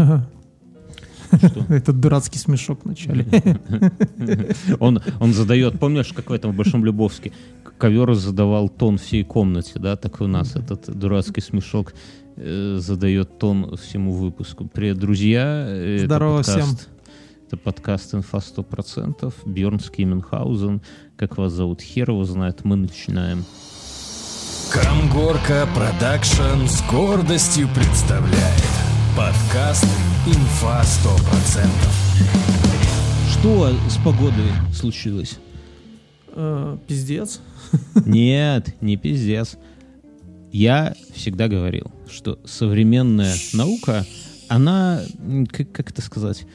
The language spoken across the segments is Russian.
Этот дурацкий смешок в начале. Он, он задает, помнишь, как в этом в Большом Лебовски, ковер задавал тон всей комнате, да, так и у нас этот дурацкий смешок э, задает тон всему выпуску. Привет, друзья. Это Здорово подкаст- всем. Это подкаст «Инфа 100%». Бьернский Мюнхгаузен. Как вас зовут? Хер его знает. Мы начинаем. Камгорка Production с гордостью представляет подкаст «Инфа 100%». Что с погодой случилось? Э, Пиздец. Нет, не пиздец. Я всегда говорил, что современная наука, она, как, как это сказать,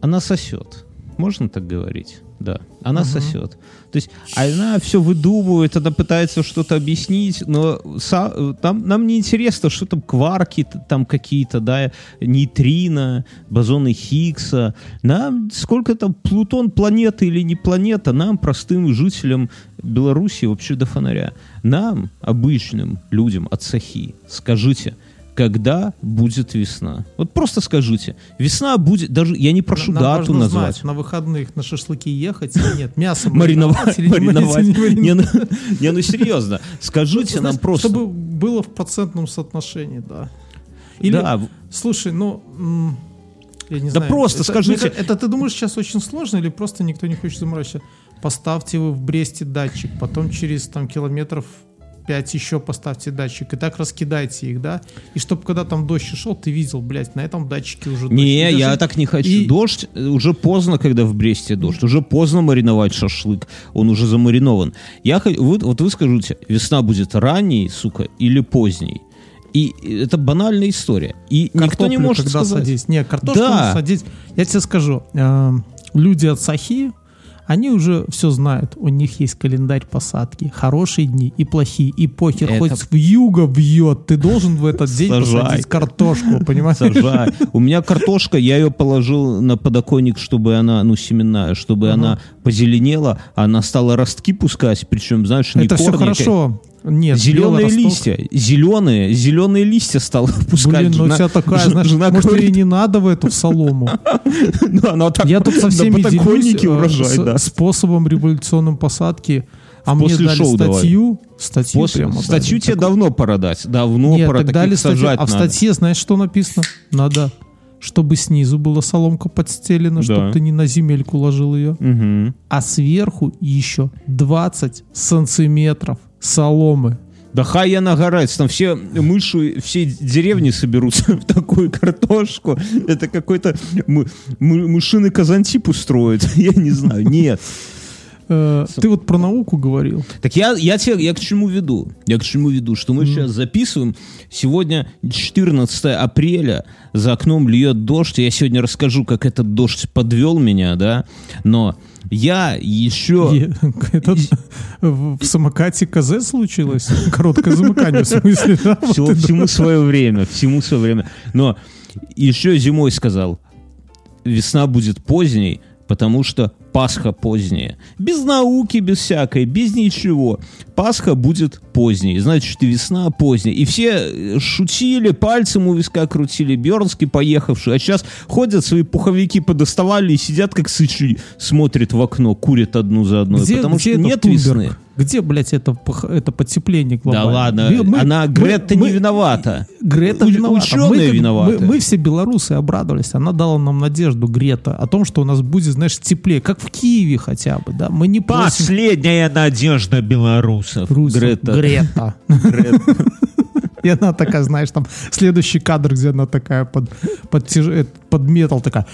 она сосет. Можно так говорить? Да, она Мгм. сосет. То есть она все выдумывает, она пытается что-то объяснить, но са- там, нам не интересно, что там кварки там какие-то, да, нейтрино, бозоны Хиггса. Нам сколько там Плутон планета или не планета, нам, простым жителям Беларуси, вообще до фонаря. Нам, обычным людям от Сахи, скажите, когда будет весна? Вот просто скажите. Весна будет, даже я не прошу Нам дату важно назвать. знать, на выходных на шашлыки ехать или нет. Мясо Мариновать, мариновать. Не, ну, не, ну серьезно. Скажите нам просто. Чтобы было в процентном соотношении, да. Или, слушай, ну, я не Да знаю. просто это, скажите- ка- Это, ты думаешь сейчас очень сложно или просто никто не хочет заморачиваться? Поставьте вы в Бресте датчик, потом через там километров 5 еще поставьте датчик, и так раскидайте их, да? И чтобы когда там дождь шел, ты видел, блядь, на этом датчике уже дождь. Не, И я даже- так не хочу. и- Дождь уже поздно, когда в Бресте дождь. Уже поздно мариновать шашлык. Он уже замаринован. Я, вы, вот вы скажите, весна будет ранней, сука, или поздней? И это банальная история. И никто не Картоплю может когда сказать. садить. Не, картошку Да. надо садить. Я тебе скажу, э, люди от Сахи, они уже все знают. У них есть календарь посадки. Хорошие дни и плохие. И похер, Это- хоть в юго бьет. Ты должен в этот день Сажай. посадить картошку, понимаешь? Сажай. У меня картошка, я ее положил на подоконник, чтобы она, ну, семенная, чтобы Ага. она позеленела, она стала ростки пускать, причем, знаешь, не Это все корни, а хорошо. Нет, Зеленые листья, зеленые, зеленые листья стала пускать. Блин, ну у тебя такая, знаешь, жена может, говорит, ей не надо в эту в солому. ну, так Я тут со всеми делюсь э, способом революционной посадки. А мне дали статью. Статью После- прямо статью дали. тебе давно пора дать. Давно Нет, пора так дали статью, а в статье, знаешь, что написано? Надо, чтобы снизу была соломка подстелена, Да. чтобы ты не на земельку ложил ее. Мгм. А сверху еще 20 сантиметров соломы. Да хай я нагорать, там все мыши, все деревни соберутся в такую картошку. Это какой-то мы- мы- мышиный казантип устроит. Я не знаю, нет. Э, ты вот про науку говорил. Так я, я, тебе, я к чему веду? Я к чему веду? Что мы сейчас записываем. Сегодня 14 апреля, за окном льет дождь. Я сегодня расскажу, как этот дождь подвел меня, да? Но я еще... Этот, в, самокате КЗ случилось? Короткое замыкание, в смысле, да? Вот Всего, это. всему свое время, всему свое время. Но еще зимой сказал, весна будет поздней, потому что Пасха поздняя. Без науки, без всякой, без ничего. Пасха будет поздней, значит и весна поздняя. И все э, шутили, пальцем у виска крутили, Бернский поехавший. А сейчас ходят, свои пуховики подоставали и сидят как сычи, смотрят в окно, курят одну за одной. Где, потому где что нет Тунберг? весны. Где, блядь, это, это потепление Да глобальное? ладно, Мы- мы- она, Грета мы- не виновата. Грета У- виновата. ученые мы, виноваты. Мы, мы все белорусы обрадовались. Она дала нам надежду, Грета, о том, что у нас будет, знаешь, теплее, как в Киеве хотя бы, да. Мы не просим Последняя надежда белорусов. Русов. Грета. Грета. И она такая, знаешь, там следующий кадр, где она такая под, под, э, под метал такая,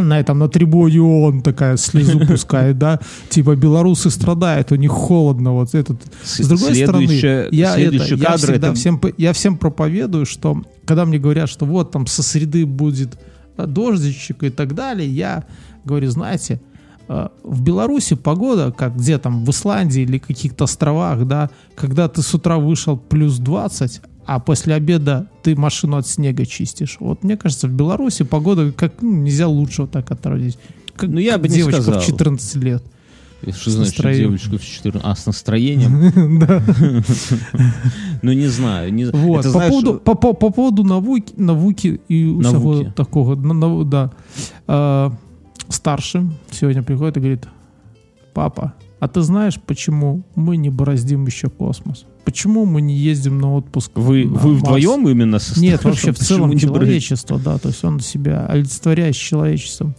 на этом, на трибуне он такая слезу пускает, да, типа белорусы страдают, у них холодно, вот этот. С другой стороны, я, это, я, всегда это- всем, я всем проповедую, что когда мне говорят, что вот там со среды будет дождичек и так далее, я говорю, знаете, в Беларуси погода, как где там, в Исландии или каких-то островах, да, когда ты с утра вышел плюс 20, а после обеда ты машину от снега чистишь. Вот мне кажется, в Беларуси погода как ну, нельзя лучше вот так отразить. Как, Ну, я как бы не девочка сказал. в 14 лет. Что значит настроением. девочка в 14? А, с настроением? Да. Ну, не знаю. Вот. Это, По поводу, по, по- по поводу навуки, и Навуки. такого, на- да. Старший сегодня приходит и говорит, папа, а ты знаешь, почему мы не бороздим еще космос? Почему мы не ездим на отпуск? Вы, на вы Марс?» вдвоем именно со Нет, старшим? вообще в целом не брать? человечество, да, то есть он себя олицетворяет с человечеством.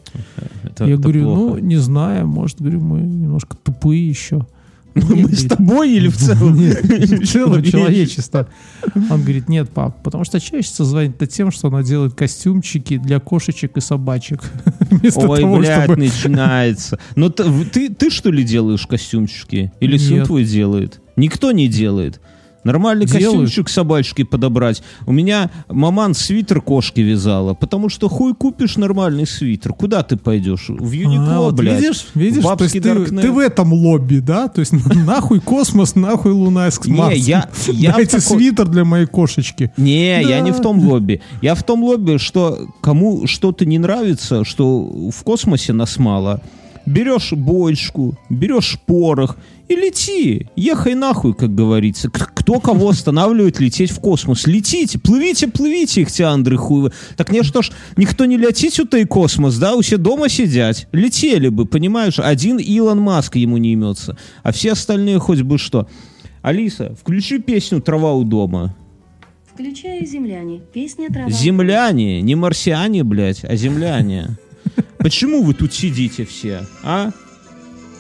Это- Я это говорю, плохо. ну, не знаю, может, говорю, мы немножко тупые еще. Ну, мы с тобой или в целом? Целом Человечество. Он говорит, нет, пап, потому что человечество звонит тем, что оно делает костюмчики для кошечек и собачек. Ой, блядь, начинается. Но ты, что ли делаешь костюмчики? Или сын твой делает? Никто не делает. Нормальный Делают. костюмчик собачки подобрать. У меня маман свитер кошки вязала, потому что хуй купишь нормальный свитер. Куда ты пойдешь? В Юникло, А, вот блядь. видишь, видишь, то есть ты, ты в этом лобби, да? То есть нахуй космос, нахуй Луна с Не, я- я Дайте такой- свитер для моей кошечки. Не, я Да. не в том лобби. Я в том лобби, что кому что-то не нравится, что в космосе нас мало, берешь бочку, берешь порох и лети. Ехай нахуй, как говорится. К- Кто кого останавливает лететь в космос? Летите, плывите, плывите, ихтиандры хуевы. Так не что ж, никто не летит у той космос, да? Усе дома сидят. Летели бы, понимаешь? Один Илон Маск ему не имется. А все остальные хоть бы что. Алиса, включи песню «Трава у дома». Включаю «Земляне». Песня «Трава». Земляне, не марсиане, блядь, а земляне. Почему вы тут сидите все, а?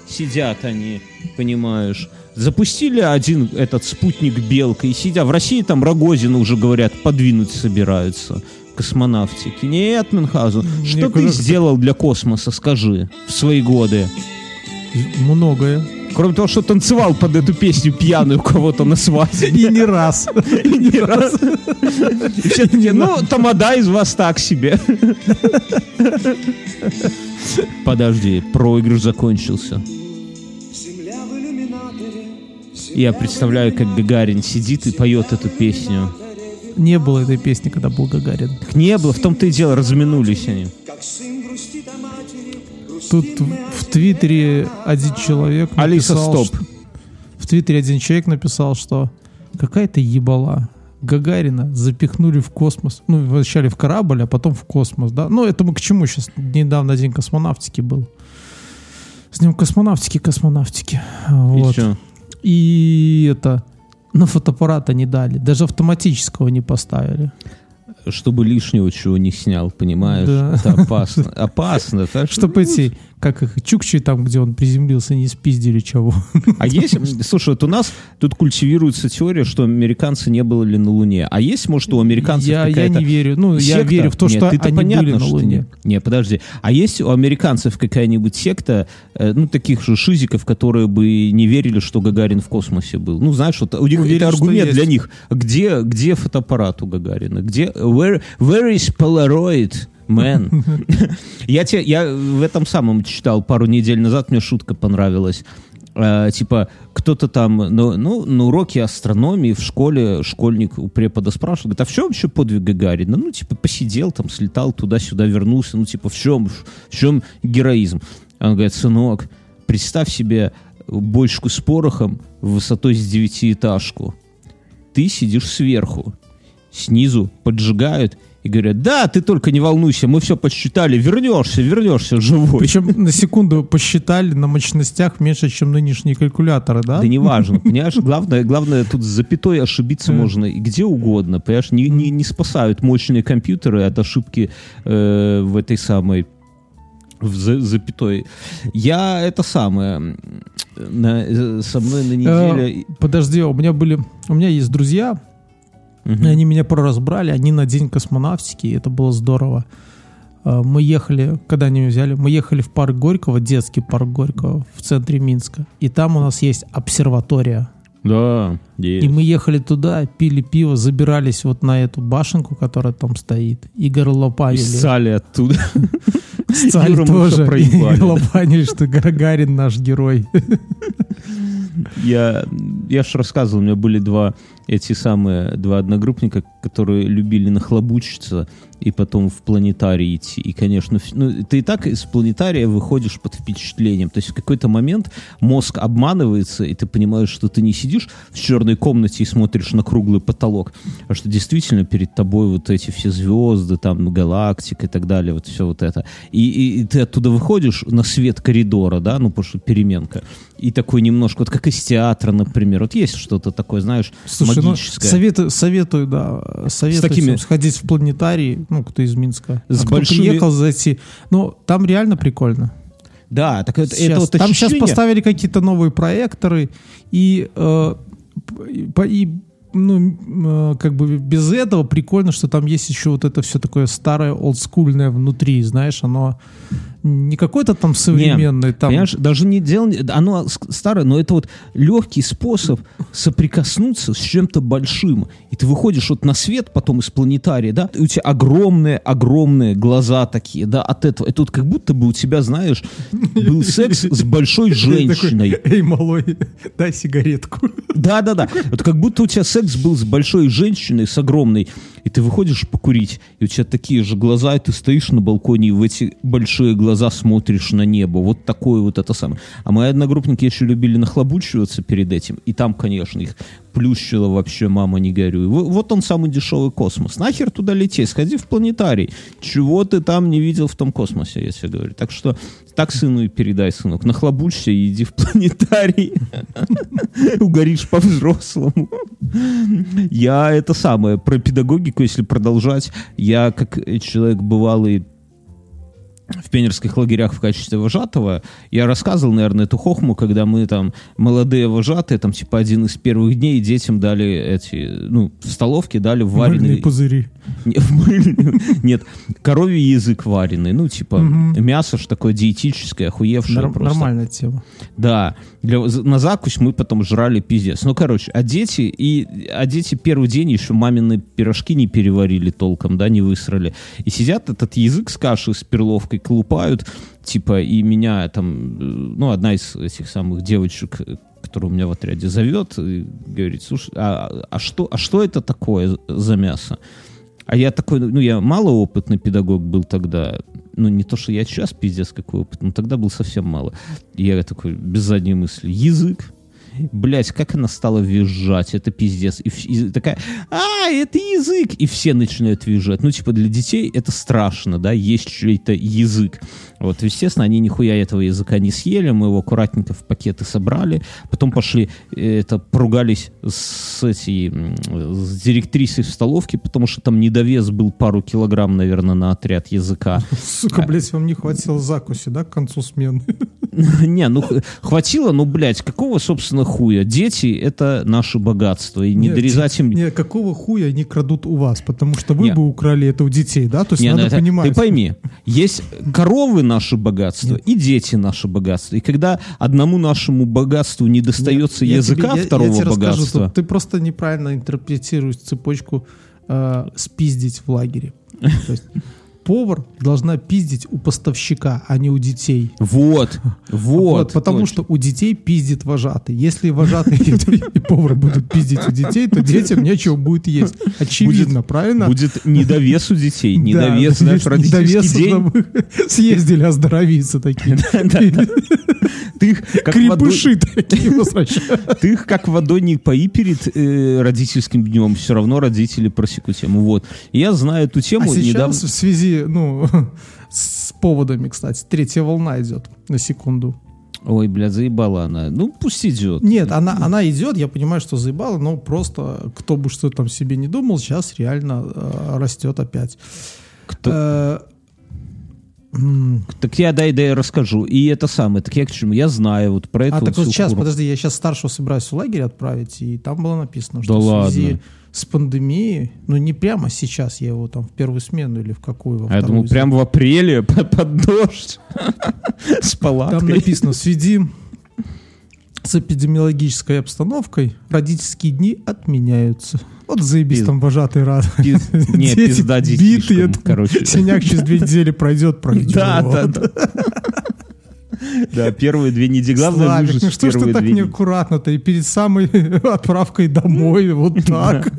Сидят они, понимаешь. Запустили один этот спутник Белка и сидят. В России там Рогозина уже, говорят, подвинуть собираются космонавтики. Нет, Мюнхгаузен, что ты сделал для космоса, скажи, в свои годы? Многое. Кроме того, что танцевал под эту песню пьяную кого-то на свадьбе. И не раз. Ни разу. И все такие, ну, тамада из вас так себе. Подожди, проигрыш закончился. Я представляю, как Гагарин сидит и поет эту песню. Не было этой песни, когда был Гагарин. Так не было, в том-то и дело, разминулись они. Тут в Твиттере один человек Алиса, написал, стоп. что- В Твиттере один человек написал, что какая-то ебала. Гагарина запихнули в космос. Ну, вначале в корабль, а потом в космос, да? Ну, это мы к чему сейчас? Недавно день космонавтики был. С ним космонавтики, космонавтики. И Вот. И это... На фотоаппарата не дали. Даже автоматического не поставили. Чтобы лишнего чего не снял, понимаешь? Да. Это опасно. Опасно. так что- Чтобы эти, как их, чукчи там, где он приземлился, не спиздили чего. А есть, слушай, вот у нас тут культивируется теория, что американцы не были на Луне. А есть, может, у американцев Я, я какая-то не верю. Ну, я секта? верю в то, Нет, что они понятно, были на что Луне. Не, не, подожди. А есть у американцев какая-нибудь секта, э, ну, таких же шизиков, которые бы не верили, что Гагарин в космосе был? Ну, знаешь, вот у них Уверен, это что аргумент для них. Где, где фотоаппарат у Гагарина? Где, where, where is Polaroid? Man. я, те, я в этом самом читал пару недель назад, мне шутка понравилась. Э, типа, кто-то там ну, ну, на уроке астрономии в школе школьник у препода спрашивал, говорит, а в чем вообще подвиг Гагарина? Ну, типа, посидел там, слетал туда-сюда, вернулся, ну, типа, в чем, в чем героизм? Он говорит, сынок, представь себе бочку с порохом высотой с девятиэтажку. Ты сидишь сверху, снизу поджигают и говорят, да, ты только не волнуйся, мы все подсчитали, вернешься, вернешься живой. Причем на секунду посчитали на мощностях меньше, чем нынешние калькуляторы, да? Да неважно, понимаешь, главное, главное тут с запятой ошибиться можно и где угодно, понимаешь, не, не, не спасают мощные компьютеры от ошибки э, в этой самой в за- запятой. Я это самое на, э, со мной на неделе. Э, Подожди, у меня были... У меня есть друзья, Мгм. и они меня проразбрали, они на день космонавтики, и это было здорово. Э, Мы ехали, когда они меня взяли, мы ехали в парк Горького, детский парк Горького в центре Минска. И там у нас есть обсерватория. Да, есть. И мы ехали туда, пили пиво, забирались вот на эту башенку, которая там стоит, и И горлопанили. ссали оттуда. Ссали тоже. И горлопанили, что Гагарин наш герой. Я, я же рассказывал, у меня были два эти самые два одногруппника, которые любили нахлобучиться и потом в планетарий идти. И, конечно, ну, ты и так из планетария выходишь под впечатлением. То есть в какой-то момент мозг обманывается, и ты понимаешь, что ты не сидишь в черной комнате и смотришь на круглый потолок, а что действительно перед тобой вот эти все звезды, там, галактика и так далее, вот все вот это. И, и- и ты оттуда выходишь на свет коридора, да, ну, потому что переменка, и такой немножко, вот как из театра, например, вот есть что-то такое, знаешь, Слушай, ну, магическое. советую, советую, да, советую такими- сходить в планетарий, ну, кто из Минска. С а кто большими- приехал зайти. Ну, там реально прикольно. Да, так это, это Сейчас. вот Там сейчас ощущение- поставили какие-то новые проекторы, и, э, и, ну, э, как бы без этого прикольно, что там есть еще вот это все такое старое, олдскульное внутри, знаешь, оно не какое-то там современное, там... Понимаешь, даже не дело, не- оно старое, но это вот легкий способ соприкоснуться с чем-то большим. И ты выходишь вот на свет потом из планетария, да, и у тебя огромные-огромные глаза такие, да, от этого. Это вот как будто бы у тебя, знаешь, был секс с большой женщиной. Эй, малой, дай сигаретку. Да-да-да. Вот как будто у тебя секс был с большой женщиной, с огромной, и ты выходишь покурить, и у тебя такие же глаза, и ты стоишь на балконе, и в эти большие глаза смотришь на небо. Вот такое вот это самое. А мои одногруппники еще любили нахлобучиваться перед этим, и там, конечно, их плющило вообще, мама, не горюй. Во- Вот он самый дешевый космос. Нахер туда лететь? Сходи в планетарий. Чего ты там не видел в том космосе, я тебе говорю. Так что так сыну и передай, сынок. Нахлобучься и иди в планетарий. Угоришь по-взрослому. Я это самое, про педагогику, если продолжать, я как человек бывалый в пионерских лагерях в качестве вожатого, я рассказывал, наверное, эту хохму, когда мы там, молодые вожатые, там, типа, один из первых дней детям дали эти, ну, в столовке дали Мыльные вареный... пузыри. Нет, коровий язык вареный, ну, типа, мясо ж такое диетическое, охуевшее просто. Нормальная тема. Да, на закусь мы потом жрали пиздец. Ну, короче, а дети, и, а дети первый день еще мамины пирожки не переварили толком, да, не высрали. И сидят этот язык с кашей, с перловкой, колупают, типа, и меня там, э, ну, одна из этих самых девочек, э, которая у меня в отряде зовет, и говорит, слушай, а, а, что, а что это такое за мясо? А я такой, ну, я малоопытный педагог был тогда. Ну, не то, что я сейчас пиздец какой опыт, но тогда был совсем мало. И я такой, без задней мысли, язык. Блять, как она стала визжать, это пиздец. И, и такая, а, это язык. И все начинают визжать. Ну, типа, для детей это страшно, да, есть чей-то язык. Вот, естественно, они нихуя этого языка не съели, мы его аккуратненько в пакеты собрали, потом пошли, э, это, поругались с, м, с директрисой в столовке, потому что там недовес был пару килограмм, наверное, на отряд языка. Сука, блядь, вам не хватило закуси, да, к концу смены? Не, ну хватило, ну, блядь, какого, собственно, хуя? Дети — это наше богатство, и не дорезать им... Не, какого хуя они крадут у вас? Потому что вы бы украли это у детей, да? То есть ну надо это- понимать. Ты пойми, есть коровы наше богатство и дети наше богатство. И когда одному нашему богатству не достается Я языка тебе- я- я второго тебе расскажу, богатства, что ты просто неправильно интерпретируешь цепочку э, спиздить в лагере. То есть повар должна пиздить у поставщика, а не у детей. вот, вот, потому точно. что у детей пиздит вожатый. Если вожатый и, повар будут пиздить у детей, то детям нечего будет есть. Очевидно, правильно? будет недовес у детей, Да, недовес, знаешь, есть родительский недовес, день. съездили оздоровиться такие. Ты их как Крепыши такие возвращают. Ты их как водой не пои перед э, родительским днем, все равно родители просекут тему. Вот. Я знаю эту А тему сейчас недавно. в связи, ну, с поводами, кстати, третья волна идет на секунду. Ой, блядь, заебала она. Ну, пусть идет. Нет, она, она идет, я понимаю, что заебала, но просто кто бы что там себе не думал, сейчас реально э, растет опять. Кто- Э, Так я дай, дай расскажу. И это самое. Так я к чему? Я знаю вот про это. А так вот сейчас, хуру. подожди, я сейчас старшего собираюсь в лагерь отправить, и там было написано, Да что в связи ладно. С пандемией, ну не прямо сейчас, я его там в первую смену или в какую, во А я думал, прям в апреле под, под дождь с палаткой. Там написано, связи с эпидемиологической обстановкой родительские дни отменяются. Вот заебись Пиз- там вожатый рад. Пиз- Не, пизда детишкам, короче. Синяк через две недели пройдет, пройдет. Да, да, да. Да, первые две недели. Главное Славик, выжить ну что ж ты так неаккуратно-то и перед самой отправкой домой, вот так.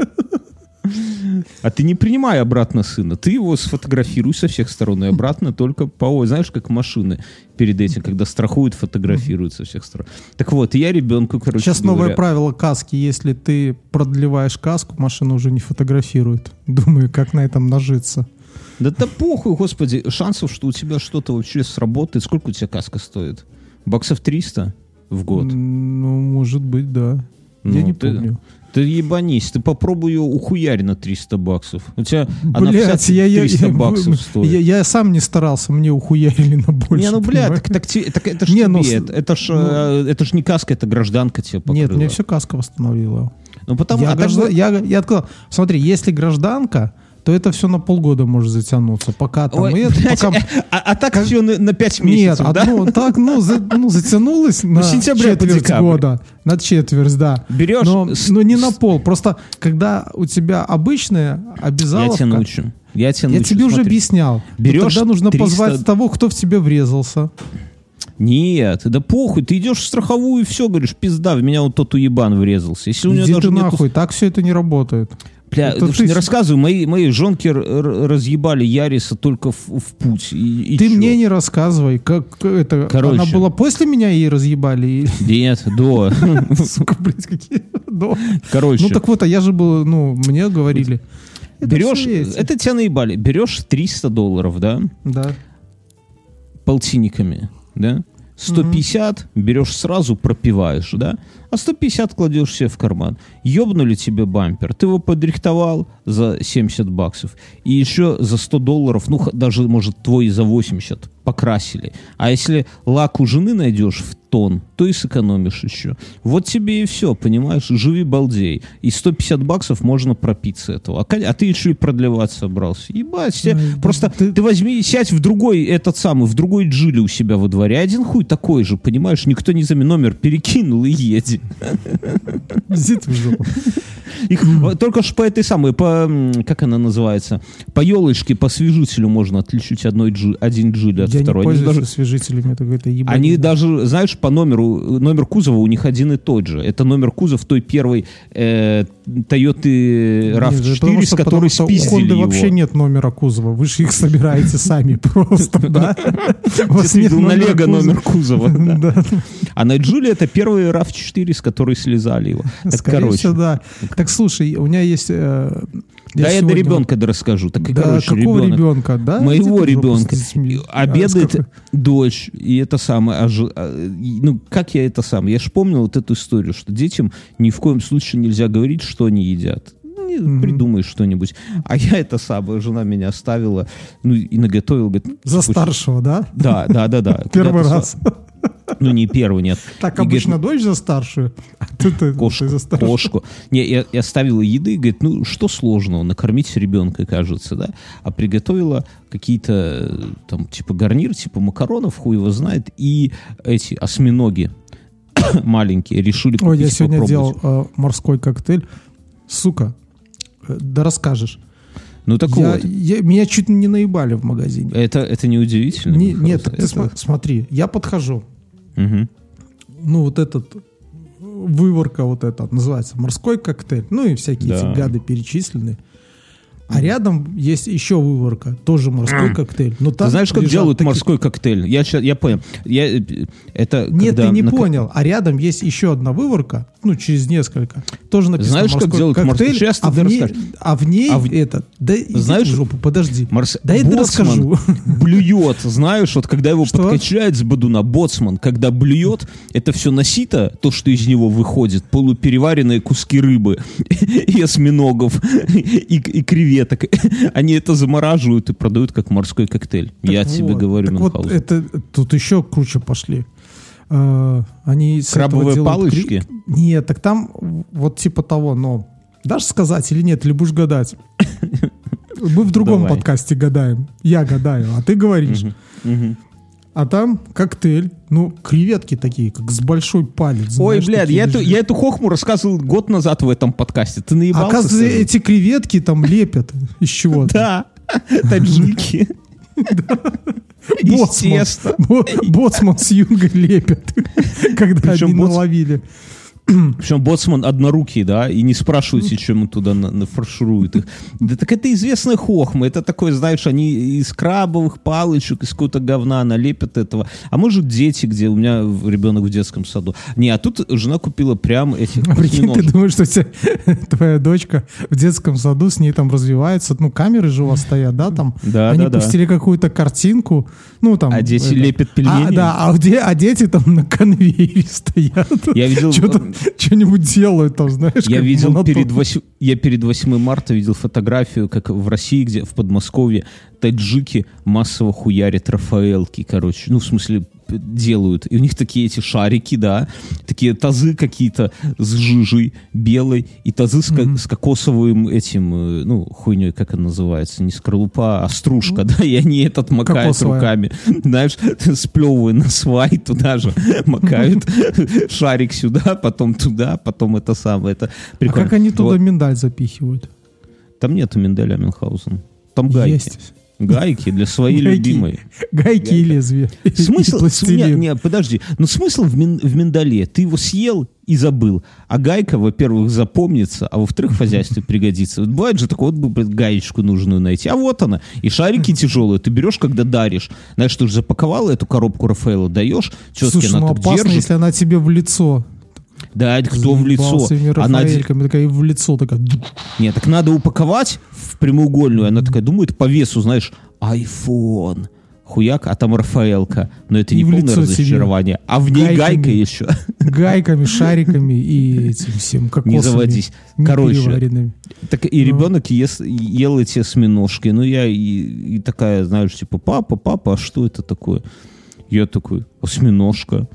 А ты не принимай обратно сына. Ты его сфотографируй со всех сторон и обратно только по... Знаешь, как машины перед этим, когда страхуют, фотографируют со всех сторон. Так вот, я ребенку, короче Сейчас новое говоря, правило каски. Если ты продлеваешь каску, машина уже не фотографирует. Думаю, как на этом нажиться. Да да похуй, господи, шансов, что у тебя что-то вообще сработает. Сколько у тебя каска стоит? Баксов 300 в год? Ну, может быть, да. Я Ну, не ты- помню. Ты ебанись, ты попробуй ее ухуярь на 300 баксов. У тебя она Блять, вся я, я, 300 я- баксов стоит. я, я сам не старался, мне ухуярили на больше. не, ну, бля, так, так, так это ж Не, тебе, ну, это, это ж, ну- э, это ж не каска, это гражданка тебе покрыла. Нет, мне все каска восстановила. Ну, потому, я, а так гражда- бы- я, я открыл. Смотри, если гражданка, то это все на полгода может затянуться, пока там Ой, это, блядь, пока- э, а, а так Как- все на, на 5 Нет, месяцев, да? одно, так, ну, за- ну, затянулось на с сентября по четверть декабрь. года. На четверть, да. Берешь Но, с- но не на пол. Просто когда у тебя обычная Я обязаловка... тебя научу. Я тебя Я научу, тебе уже объяснял. Берешь Тогда нужно 300 позвать того, кто в тебе врезался. Нет, да похуй, ты идешь в страховую и все, говоришь, пизда, в меня вот тот уебан врезался. Если у него Иди даже ты нету нахуй, так все это не работает. Бля, Это ты ж ты не рассказывай, мои, мои жонки разъебали Яриса только в, в путь. И, и ты чё? мне не рассказывай, как это... Короче. Она была после меня и разъебали? Нет, до. Сука, блядь, какие... Да. Короче, Ну так вот, а я же был, ну, мне говорили. Это берешь, это тебя наебали, берешь 300 долларов, да, Да. полтинниками, да, 150 берешь сразу, пропиваешь, да, а 150 кладешь себе в карман. Ёбнули тебе бампер, ты его подрихтовал за 70 баксов, и еще за 100 долларов, ну, даже, может, твой за 80 покрасили. А если лак у жены найдешь в тон, то и сэкономишь еще. Вот тебе и все, понимаешь? Живи балдей. И 150 баксов можно пропить с этого. А, а ты еще и продлевать собрался. Ебать, все- Ой, да просто ты- ты... возьми, сядь в другой, этот самый, в другой джиле у себя во дворе. Один хуй такой же, понимаешь? Никто не замен номер перекинул и едет. Ты в жопу. Их вот только ж по этой самой, по, как она называется, по елочке, по свежителю можно отличить одной джи- один джиль от Я не второй. Они пользуюсь даже- освежителями, это ебаный. Они даже, знаешь, по номеру, номер кузова у них один и тот же. Это номер кузов той первой э, Toyota Нет, это RAV4, потому с которой потому что спиздили Honda его. вообще нет номера кузова. Вы же их собираете сами просто, да? Нет на Лего номер кузова. да. А на Джули это первый RAV4, с которой слезали его. Скорее всего, да. Так, слушай, у меня есть... Да, я до сегодня ребенка да расскажу. Так, и, Да, короче, какого ребенок- ребенка? Да? Моего ребенка. А, Обедает сколько- дочь, и это самое. а ж- а, ну, как я это сам? Я же помнил вот эту историю, что детям ни в коем случае нельзя говорить, что они едят. Мгм. Придумай что-нибудь. А я это самое, жена меня оставила, ну, и наготовила. Говорит, За старшего, да? Да, да, да, да. Первый раз. с- Ну, не первый, нет. Так И говорит, обычно дочь за старшую, а ты, ты, кошку, ты за старшую. кошку. Не, я, я ставила еды, говорит, ну что сложного, накормить ребенка, кажется, да? А приготовила какие-то э, там типа гарнир, типа макаронов, хуй его знает, и эти осьминоги маленькие решили купить Ой, я сегодня попробовать. делал э, морской коктейль. Сука, э, да расскажешь. Ну так Я- вот, я- меня чуть не наебали в магазине. это, это не удивительно. Не- нет, так ты это- сма- смотри, я подхожу. Мгм. Ну, вот этот выворка вот эта называется морской коктейль. Ну и всякие Да. эти гады перечислены. А рядом есть еще выворка, тоже морской коктейль. Но там Ты знаешь, как делают такие- морской коктейль? Я, щас- я понял. Я, э, это Нет, ты не на понял. А рядом есть еще одна выворка, ну, через несколько. Тоже написано Знаешь, как морской делают морской- коктейль, Сейчас ты а, в ней, а в ней А в- это... Да Знаешь, в жопу, подожди. Марс... Да это расскажу. блюет, знаешь, вот когда его Что? подкачает с бодуна, боцман, когда блюет, это все на сито, то, что из него выходит, полупереваренные куски рыбы и осьминогов, и, и креветок. Они это замораживают и продают как морской коктейль. Я тебе говорю, так вот это тут еще круче пошли. Э, Они Крабовые палочки? кри- Нет, так там вот типа того, но дашь сказать или нет, или будешь гадать? Мы в другом Давай. подкасте гадаем. Я гадаю, а ты говоришь. А там коктейль, ну, креветки такие, как с большой палец. Ой, знаешь, блядь, я эту, я эту хохму рассказывал год назад в этом подкасте. Ты наебался? Оказывается, скажи? эти креветки там лепят из чего-то. Да, таджики. Боцман. Боцман с Юнгой лепят, когда они наловили. Причем боцман однорукий, да, и не спрашивайте, чем он туда на- нафарширует их. Да так это известная хохма. Это такой, знаешь, они из крабовых палочек, из какого-то говна налепят этого. А может, дети, где у меня ребенок в детском саду. Не, а тут жена купила прям этих А прикинь, ты думаешь, что тебя твоя дочка в детском саду, с ней там развивается, ну, камеры же у вас стоят, да, там? Да, Они да, да. пустили какую-то картинку, ну, там... А дети это- лепят А, пельмени? да, а, где, а дети там на конвейере стоят. Я видел- Что-то, что-нибудь делают там, знаешь, Я видел перед, вось- я перед 8 марта видел фотографию, как в России, где в Подмосковье таджики массово хуярят Рафаэлки, короче. Ну, в смысле, делают. И у них такие эти шарики, да, такие тазы какие-то с жижей белой, и тазы с, ко- с кокосовым этим, э, ну, хуйней, как она называется, не скорлупа, а стружка, да, и они этот макают Кокосовая. руками. Знаешь, сплевывая на свай туда же, макают шарик сюда, потом туда, потом это самое. Это А прикольно. как они туда Вот. миндаль запихивают? Там нету Менделя Мюнхгаузен. Там гайки. Есть. Гайки для своей Гайки. любимой. Гайки и лезвия. И Смысл... Не, пластилин. не, подожди. Но смысл в, мин- в миндале? Ты его съел и забыл. А гайка, во-первых, запомнится, а во-вторых, в хозяйстве пригодится. Вот бывает же такое, вот блин, гаечку нужную найти. А вот она. И шарики тяжелые. Ты берешь, когда даришь. Знаешь, ты уже запаковал эту коробку Рафаэла, даешь, Слушай, она ну опасно, держит. если она тебе в лицо. Да, это кто в лицо? Она такая в лицо такая. Нет, так надо упаковать в прямоугольную. Она такая думает по весу, знаешь, iPhone. Хуяк, а там Рафаэлка. Но это И не полное разочарование. А в ней Гайками. гайка еще. Гайками, шариками и этим всем кокосами. Не заводись. Короче. Так и ребенок ест- ел эти осьминожки. Ну, я и, и такая, знаешь, типа, папа, папа, а что это такое? Я такой, осьминожка.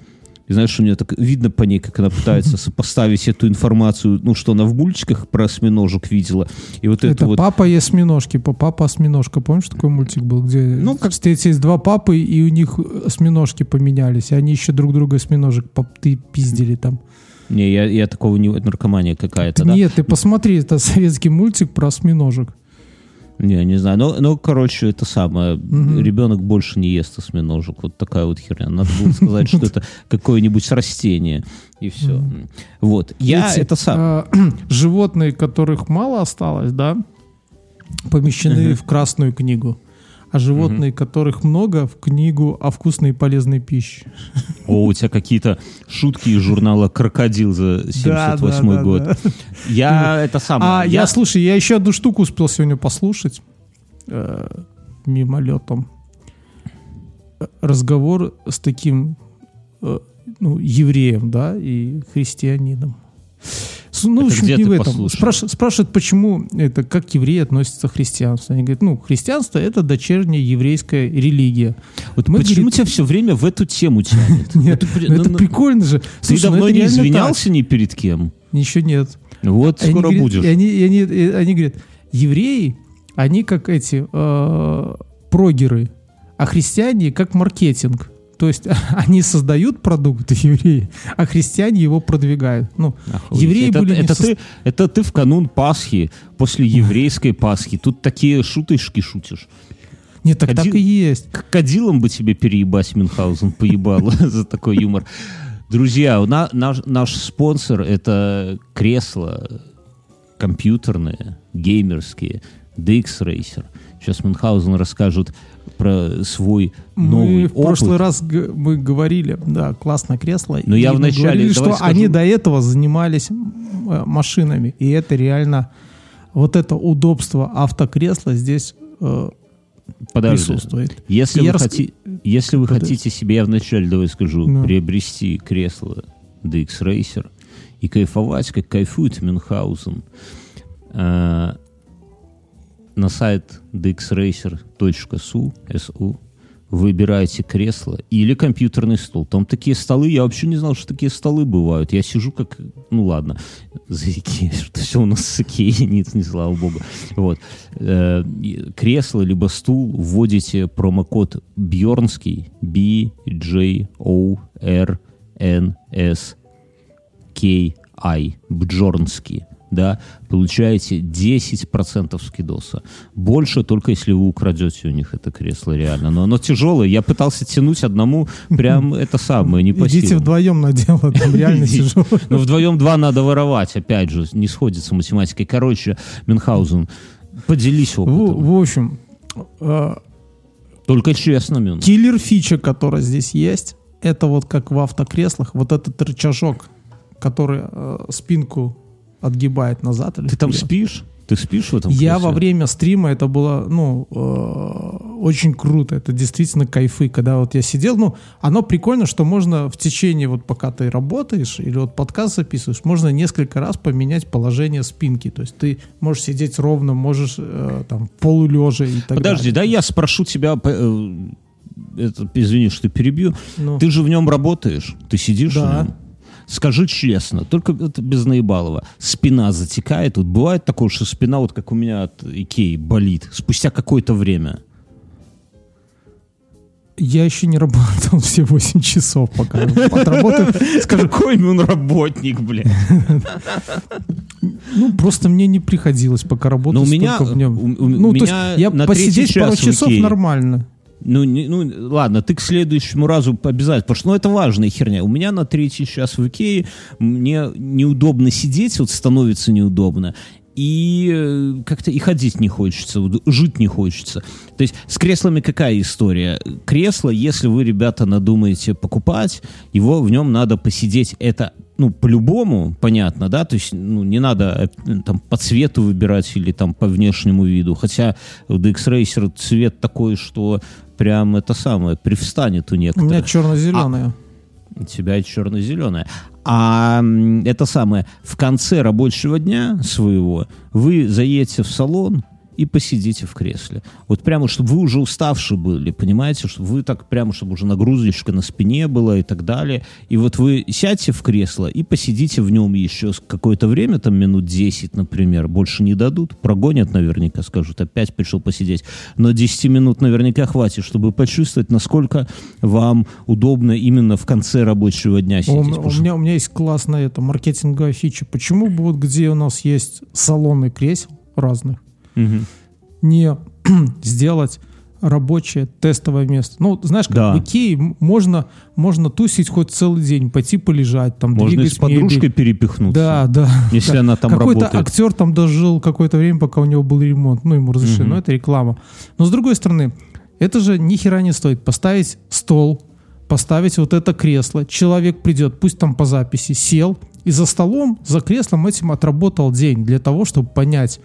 И знаешь, у меня так видно по ней, как она пытается сопоставить эту информацию, ну, что она в мультиках про осьминожек видела. И вот это, Это вот... папа и осьминожки. Па- Папа осьминожка. Помнишь, такой мультик был, где Ну, как- есть два папы, и у них осьминожки поменялись. И они еще друг друга осьминожек ты пиздили там. Не, я, я такого не... это Наркомания какая-то, да? Нет, ты посмотри, это советский мультик про осьминожек. Не, не знаю. Ну, ну, короче, это самое. Мгм. Ребенок больше не ест осьминожек. Вот такая вот херня. Надо было сказать, что это какое-нибудь растение. И все. Вот. Я это сам... а, животные, которых мало осталось, да, помещены в Красную книгу. А животные, которых много, в книгу о вкусной и полезной пище. О, у тебя какие-то шутки из журнала «Крокодил» за 78 да, да, год. да. Я это самое... А я, слушай, я еще одну штуку успел сегодня послушать э, мимолетом. Разговор с таким э, ну, евреем, да, и христианином. Ну, в Это общем, где не в этом. Спраш- спрашивают, почему это, как евреи относятся к христианству. Они говорят, ну, христианство это дочерняя еврейская религия. Вот мы, почему говорит, тебя все время в эту тему тянет? Нет, ну, ну, это ну, прикольно же. Ты давно не извинялся ни перед кем? Еще нет. Вот скоро будешь. Они говорят, евреи, они как эти э, прогеры, а христиане как маркетинг. То есть они создают продукт, евреи, а христиане его продвигают. Ну, Охуеть. евреи это, были это в сос- ты, это ты в канун Пасхи, после еврейской Пасхи. Тут такие шуточки шутишь. Нет, так, так Один- и есть. Крокодилом бы тебе переебать Мюнхгаузен поебал за такой юмор. Друзья, у на- наш, наш спонсор это кресло компьютерные, геймерские, DX Racer. Сейчас Мюнхгаузен расскажет про свой новый Мы в опыт. прошлый раз мы говорили, да, классное кресло. Но я вначале- говорили, что скажу. они до этого занимались э, машинами. И это реально, вот это удобство автокресла здесь э, Подожди. присутствует. Если Я вы, хоти- если вы Подожди. хотите себе, я вначале давай скажу, Ну. приобрести кресло DX Racer и кайфовать, как кайфует Мюнхгаузен, э, на сайт dxracer.su SU выбираете кресло или компьютерный стол. Там такие столы, я вообще не знал, что такие столы бывают. Я сижу как, ну ладно, за Икеей, что все у нас с Икеей, нет, не слава богу. Вот. Э, кресло либо стул вводите промокод Бьорнский B J O R N S K I Бджорнский да, получаете 10% скидоса. Больше только если вы украдете у них это кресло реально. Но оно тяжелое. Я пытался тянуть одному прям это самое, не по Идите вдвоем на дело, там реально тяжело. Но вдвоем два надо воровать, опять же, не сходится математикой. Короче, Мюнхгаузен, поделись В, опытом. в общем, э, Только честно, Мюн. киллер фича, которая здесь есть, это вот как в автокреслах, вот этот рычажок, который э, спинку отгибает назад. или Ты там вперед. спишь? Ты спишь в этом Я во время стрима, это было, ну, э, очень круто, это действительно кайфы, когда вот я сидел, ну, оно прикольно, что можно в течение, вот пока ты работаешь или вот подкаст записываешь, можно несколько раз поменять положение спинки, то есть ты можешь сидеть ровно, можешь э, там полулежа и так Подожди, да далее. я спрошу тебя, э, это, извини, что перебью. Ну. Ты же в нем работаешь, ты сидишь Да. в нем. Скажи честно, только это без наебалова. Спина затекает. Вот бывает такое, что спина, вот как у меня от Икеи, болит спустя какое-то время. Я еще не работал все 8 часов, пока отработаю. Скажу, Какой он работник, блин. ну, просто мне не приходилось пока работать Но у меня- столько в нем. у- у ну, то меня есть я посидеть пару часов нормально. Ну, не- ну, ладно, ты к следующему разу обязательно, потому что ну, это важная херня. У меня на третий час в Икее мне неудобно сидеть, вот становится неудобно. И э, как-то и ходить не хочется, жить не хочется. То есть с креслами какая история? Кресло, если вы, ребята, надумаете покупать, его в нем надо посидеть. Это ну, по-любому, понятно, да, то есть, ну, не надо э, там по цвету выбирать или там по внешнему виду, хотя у DX Racer цвет такой, что прям это самое, привстанет у У меня некоторых. черно-зеленая. У тебя черно-зеленое. А это самое, в конце рабочего дня своего вы заедете в салон и посидите в кресле. Вот прямо, чтобы вы уже уставшие были, понимаете, чтобы вы так прямо, чтобы уже нагрузочка на спине была и так далее. И вот вы сядьте в кресло и посидите в нем еще какое-то время, там минут 10, например, больше не дадут, прогонят наверняка, скажут, опять пришел посидеть. Но 10 минут наверняка хватит, чтобы почувствовать, насколько вам удобно именно в конце рабочего дня У, сидеть. у что- меня, у меня есть классная это, маркетинговая фича. Почему бы вот где у нас есть салоны кресел разных, Мгм. не сделать рабочее тестовое место. Ну, знаешь, как Да. в Икее можно, можно тусить хоть целый день, пойти полежать, там, Можно и двигать с подружкой мебель. перепихнуться. Да, да. Если она там Какой-то работает. актер там дожил какое-то время, пока у него был ремонт. Ну, ему разрешили. Мгм. Но это реклама. Но с другой стороны, это же ни хера не стоит. Поставить стол, поставить вот это кресло. Человек придет, пусть там по записи, сел. И за столом, за креслом этим отработал день для того, чтобы понять,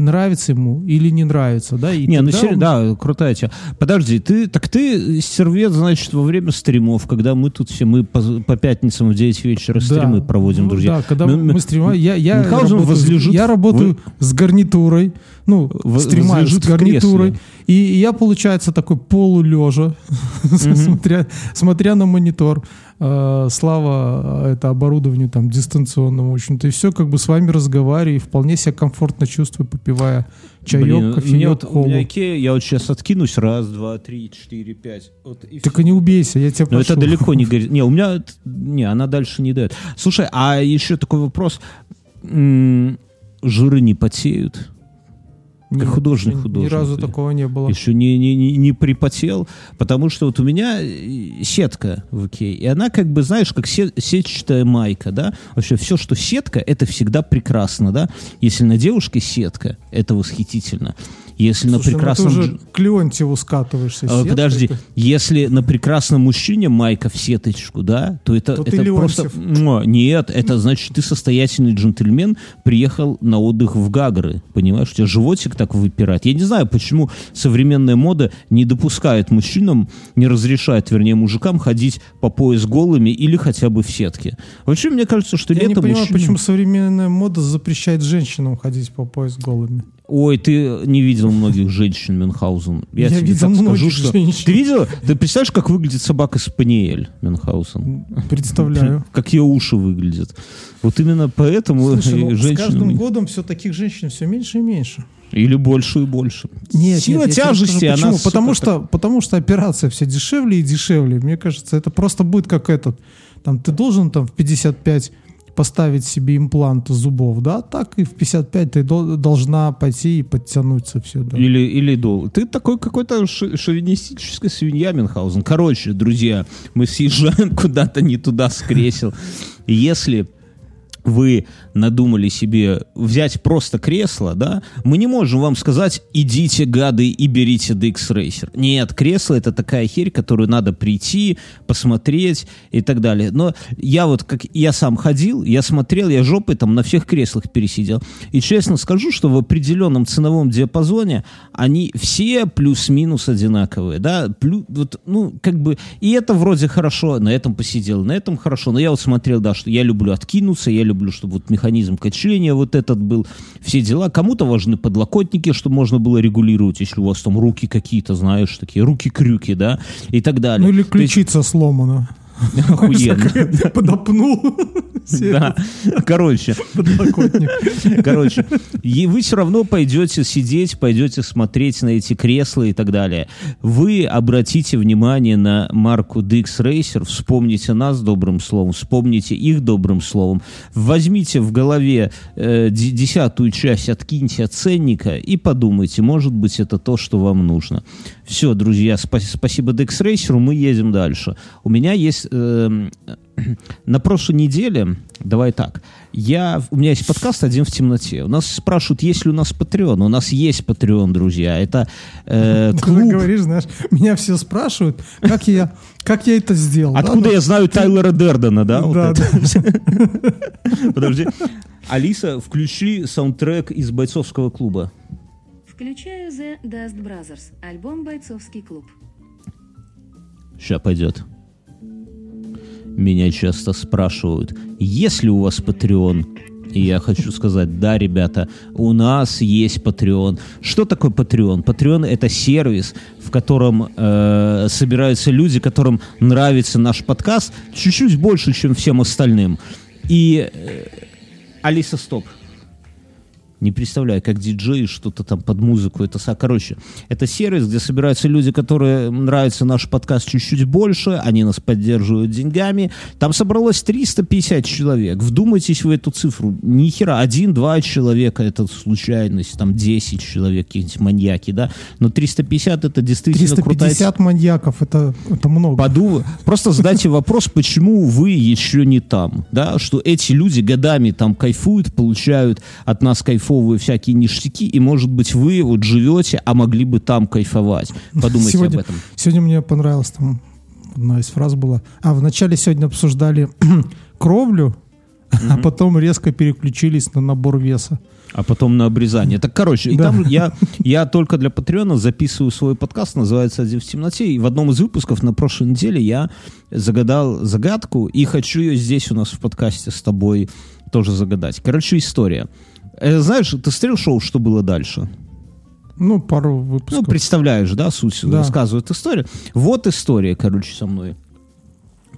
нравится ему или не нравится. Да? И Не, ну сери- он- да, крутая тема. Подожди, ты, так ты сервет, значит, во время стримов, когда мы тут все, мы по, по пятницам в 9 вечера Да. стримы проводим, Ну друзья. Да, когда Мю- мы стримаем, я, я, Мюнхгаузен работаю, возлежит я работаю с гарнитурой, ну, В- стримаю с возлежит гарнитурой, и я, получается, такой полулежа, смотря, смотря на монитор. Э, Слава э, это оборудованию там дистанционному, в общем-то, и все, как бы с вами разговариваю, и вполне себя комфортно чувствую, попивая чаек, Блин, кофеек, вот- у колу. меня Икея, я вот сейчас откинусь, раз, два, три, четыре, пять. Вот и Так и не убейся, я тебя Но прошу. это далеко не говорит. Не, у меня... Не, она дальше не дает. Слушай, а еще такой вопрос. Жиры не потеют? Нет, как художник, ни- художник, разу такого не было. Еще не, не, не, не припотел, потому что вот у меня э, сетка в Икее, и она как бы, знаешь, как се- сетчатая майка, да? Вообще все, что сетка, это всегда прекрасно, да? Если на девушке сетка, это восхитительно. Если на Слушай, ну ты прекрасном... уже к Леонтьеву скатываешься. А, Подожди, если на прекрасном мужчине майка в сеточку, да, то это, То это просто... Леонтьев. Нет, это значит, ты состоятельный джентльмен, приехал на отдых в Гагры, понимаешь, у тебя животик так выпирает. Я не знаю, почему современная мода не допускает мужчинам, не разрешает, вернее, мужикам ходить по пояс голыми или хотя бы в сетке. Вообще, мне кажется, что Я не летом понимаю, мужчинам- почему современная мода запрещает женщинам ходить по пояс голыми. Ой, ты не видел многих женщин, Мюнхгаузен. Я, Я тебе видел так скажу, что... женщин. Ты видел? Ты представляешь, как выглядит собака Спаниель, Мюнхгаузен? Представляю. Как ее уши выглядят. Вот именно поэтому Слушай, ну, с каждым годом все таких женщин все меньше и меньше. Или больше и больше. Нет, Сила нет, тяжести, расскажу, она... Потому что, потому что операция все дешевле и дешевле. Мне кажется, это просто будет как этот. Там ты должен там в 55 поставить себе имплант зубов, да, так и в 55 ты дол- должна пойти и подтянуться все, да. Или, или дол. Ты такой какой-то шовинистическая свинья, Мюнхгаузен. Короче, друзья, мы съезжаем куда-то не туда с кресел. Если вы надумали себе взять просто кресло, да, мы не можем вам сказать, идите, гады, и берите DX Racer. Нет, кресло это такая херь, которую надо прийти, посмотреть и так далее. Но я вот, как я сам ходил, я смотрел, я жопой там на всех креслах пересидел. И честно скажу, что в определенном ценовом диапазоне они все плюс-минус одинаковые, да, плю, вот, ну, как бы, и это вроде хорошо, на этом посидел, на этом хорошо, но я вот смотрел, да, что я люблю откинуться, я люблю, чтобы вот механизм качения вот этот был, все дела. Кому-то важны подлокотники, чтобы можно было регулировать, если у вас там руки какие-то, знаешь, такие руки-крюки, да, и так далее. Ну или То есть, ключица сломана. Охуенно. Подопнул. Да. Короче, Подлокотник. Короче, и вы все равно пойдете сидеть, пойдете смотреть на эти кресла и так далее. Вы обратите внимание на марку DX Racer, вспомните нас добрым словом, вспомните их добрым словом, возьмите в голове э, де- десятую часть, откиньте от ценника и подумайте, может быть, это то, что вам нужно. Все, друзья, спа- спасибо Racer, мы едем дальше. У меня есть... эм, на прошлой неделе, давай так, я, у меня есть подкаст «Один в темноте». У нас спрашивают, есть ли у нас Patreon. У нас есть Patreon, друзья. Это э, Ты клуб. говоришь, знаешь, меня все спрашивают, как я, как я это сделал. да, Откуда да? я знаю Тайлера Дердена, да? Да. Подожди. Алиса, включи саундтрек из бойцовского клуба. Включаю The Dust Brothers, альбом «Бойцовский клуб». Сейчас пойдет. Меня часто спрашивают, есть ли у вас Patreon? И я хочу сказать, да, ребята, у нас есть Patreon. Что такое Patreon? Patreon это сервис, в котором э, собираются люди, которым нравится наш подкаст, чуть-чуть больше, чем всем остальным. И э, Алиса, стоп. Не представляю, как диджей что-то там под музыку. Это, короче, это сервис, где собираются люди, которые нравится наш подкаст чуть-чуть больше, они нас поддерживают деньгами. Там собралось 350 человек. Вдумайтесь в эту цифру. Ни хера, один-два человека это случайность, там 10 человек, какие-нибудь маньяки, да. Но 350 это действительно крутая 350 маньяков, это, это много. Поду... Просто задайте вопрос, почему вы еще не там, да, что эти люди годами там кайфуют, получают от нас кайфовые всякие ништяки, и, может быть, вы вот живете, а могли бы там кайфовать. Подумайте сегодня, об этом. Сегодня мне понравилось, там одна из фраз была. А, вначале сегодня обсуждали кровлю, а потом резко переключились на набор веса. А потом на обрезание. Так, короче, и Да. там я, я только для Патреона записываю свой подкаст, называется «Один в темноте», и в одном из выпусков на прошлой неделе я загадал загадку, и хочу ее здесь у нас в подкасте с тобой тоже загадать. Короче, история. Э, Знаешь, ты смотрел шоу «Что было дальше»? Ну, пару Ну, выпусков. представляешь, да, суть Да. рассказывает историю. Вот история, короче, со мной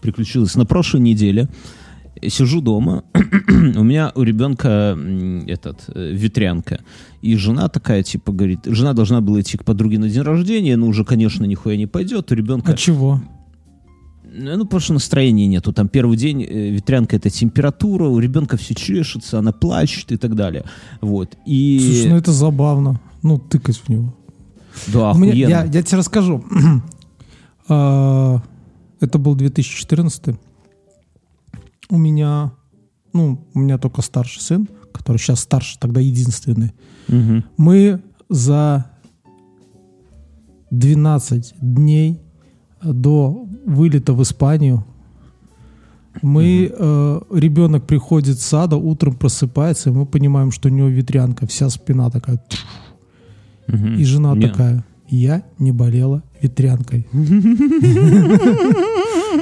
приключилась на прошлой неделе. Сижу дома, у меня у ребенка этот э, ветрянка, и жена такая типа говорит, жена должна была идти к подруге на день рождения, но уже, конечно, нихуя не пойдет, у ребенка А чего? Ну, потому что настроения нету. Там первый день э, ветрянка это температура, у ребенка все чешется, она плачет и так далее. Вот. И Слушай, ну это забавно. Ну, тыкать в него. да, У меня- охуенно. я, я тебе расскажу. А, Это был 2014. У меня, ну, у меня только старший сын, который сейчас старше, тогда единственный. Мгм. Мы за 12 дней до вылета в Испанию мы, э, ребенок приходит с сада, утром просыпается, и мы понимаем, что у него ветрянка, вся спина такая. Мгм. И жена Не. такая, я не болела ветрянкой.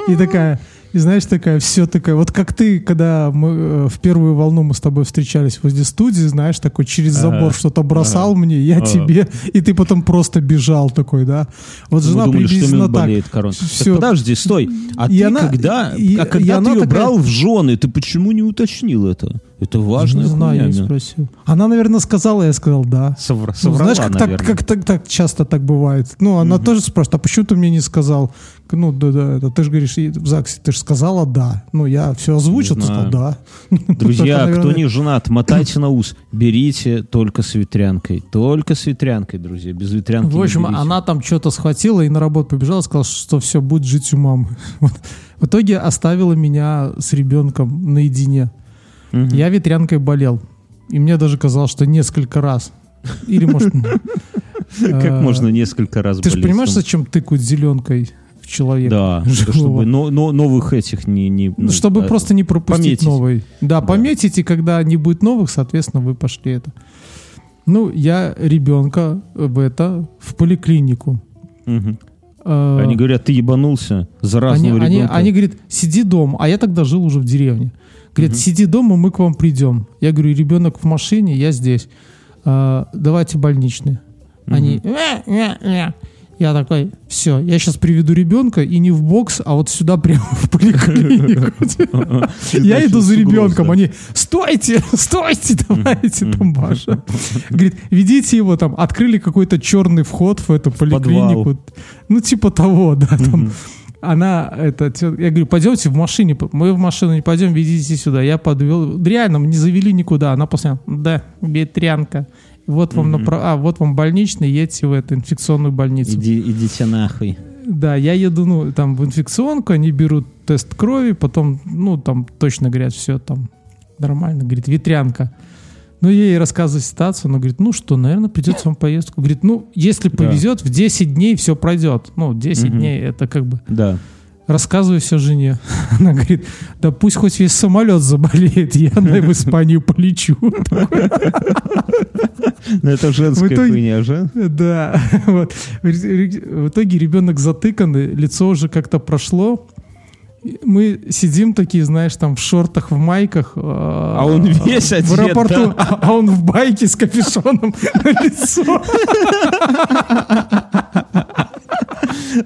И такая, и знаешь, такая, все такая, вот как ты, когда мы э, в первую волну мы с тобой встречались возле студии, знаешь, такой через забор Ага. что-то бросал мне, я Ага. тебе, и ты потом просто бежал такой, да. Вот жена думали, что приблизительно Мин так. болеет короной. Так Всё. подожди, стой. А И ты она- когда, и- а и когда она ты ее такая- брал в жены, ты почему не уточнил это? Это важная Не знаю, я не да. спросил. Она, наверное, сказала, я сказал да. Совра- Ну, соврала, знаешь, как, так, как так, так часто так бывает. Ну, она тоже спрашивает, а почему ты мне не сказал? Ну, да, да, это ты же говоришь, в ЗАГСе, ты же сказала да. Ну, я все озвучил, ты сказал да. Друзья, Это, кто не женат, мотайте на ус. Берите только с ветрянкой. Только с ветрянкой, друзья. Без ветрянки В общем, она там что-то схватила и на работу побежала, сказала, что все, будет жить у мамы. В итоге оставила меня с ребенком наедине. Мгм. Я ветрянкой болел. И мне даже казалось, что несколько раз. Или, может... Как э, можно несколько раз Ты же понимаешь, зачем тыкают зеленкой в человека? Да, живого? чтобы но- но- новых этих не... не Ну, ну, Чтобы а, просто не пропустить пометить. новый. Да, пометить, и когда не будет новых, соответственно, вы пошли это. Ну, я ребенка в это, в поликлинику. Э, Они говорят, ты ебанулся, они, заразного они, ребенка. они говорят, сиди дома, а я тогда жил уже в деревне. Говорят, сиди дома, мы к вам придем. Я говорю, ребенок в машине, я здесь. Э, давайте больничные. Они, «Э, э, э». я такой, все, я сейчас приведу ребенка и не в бокс, а вот сюда прямо в поликлинику. Я иду за ребенком, они, стойте, стойте, давайте там, Маша. Говорит, ведите его там, открыли какой-то черный вход в эту поликлинику. Ну, типа того, да, там. Она, это, я говорю, пойдемте в машине, мы в машину не пойдем, ведите сюда. Я подвел, реально, не завели никуда. Она после, да, ветрянка. Вот вам, направ- а, вот вам больничный, едьте в эту инфекционную больницу. Иди- идите нахуй. Да, я еду, ну, там, в инфекционку, они берут тест крови, потом, ну, там, точно говорят, все там нормально. Говорит, ветрянка. Ну, я ей рассказываю ситуацию, она говорит, ну что, наверное, придется вам поездку. Говорит, ну, если повезет, в 10 дней все пройдет. Ну, 10 Мгм. дней, это как бы... Да. Рассказываю все жене. Она говорит, да пусть хоть весь самолет заболеет, я на в Испанию полечу. Но это женская итоге- хуйня же. Да, вот. В итоге ребенок затыканный, лицо уже как-то прошло. Мы сидим такие, знаешь, там в шортах, в майках. А он весь одет, В аэропорту, да? а а он в байке с капюшоном на лицо.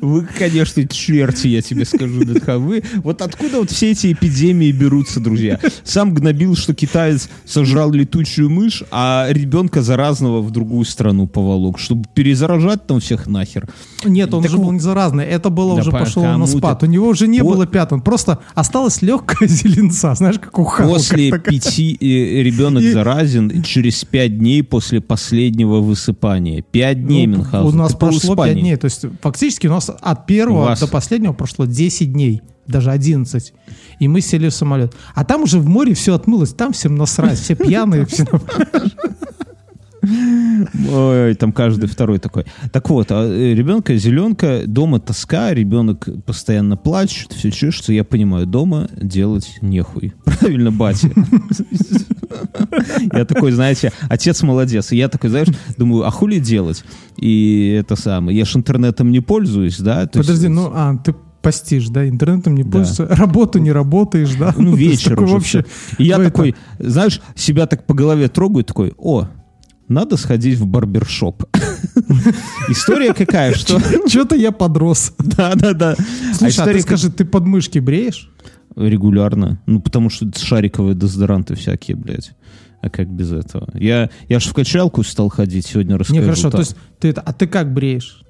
Вы, конечно, черти, я тебе скажу, ДТХ. Вы, вот откуда вот все эти эпидемии берутся, друзья? Сам гнобил, что китаец сожрал летучую мышь, а ребенка заразного в другую страну поволок, чтобы перезаражать там всех нахер. Нет, он Так уже вот- был не заразный. Это было Да уже по- пошло на спад. У него уже не Вот. было пятон. Просто осталась легкая зеленца. Знаешь, как у Халка После такая. пяти э, ребенок И- заразен через пять дней после последнего высыпания. Пять дней, Ну, Мюнхгаузен. У нас Ты прошло 5 Испании. дней. То есть фактически у нас от первого вас- до последнего прошло 10 дней. Даже 11. И мы сели в самолет. А там уже в море все отмылось. Там всем насрать. Все пьяные. Все... Ой, там каждый второй такой. Так вот, а, э, ребенка зеленка, дома тоска, ребенок постоянно плачет, все чешется. Я понимаю, дома делать нехуй. Правильно, батя. Я такой, знаете, отец молодец. И я такой, знаешь, думаю, а хули делать? И это самое, я ж интернетом не пользуюсь, да? То есть- Подожди, ну, а, ты постишь, да? Интернетом не пользуешься. Работу не работаешь, да? Ну, вечер уже вообще. И я такой, знаешь, себя так по голове трогаю, такой, о, надо сходить в барбершоп. История какая, что... Что-то я подрос. Да-да-да. А Слушай, а ты скажи, ты подмышки бреешь? Регулярно. Ну, потому что шариковые дезодоранты всякие, блядь. А как без этого? Я, я ж в качалку стал ходить, сегодня расскажу. Не, хорошо. То есть ты это, а ты как бреешь?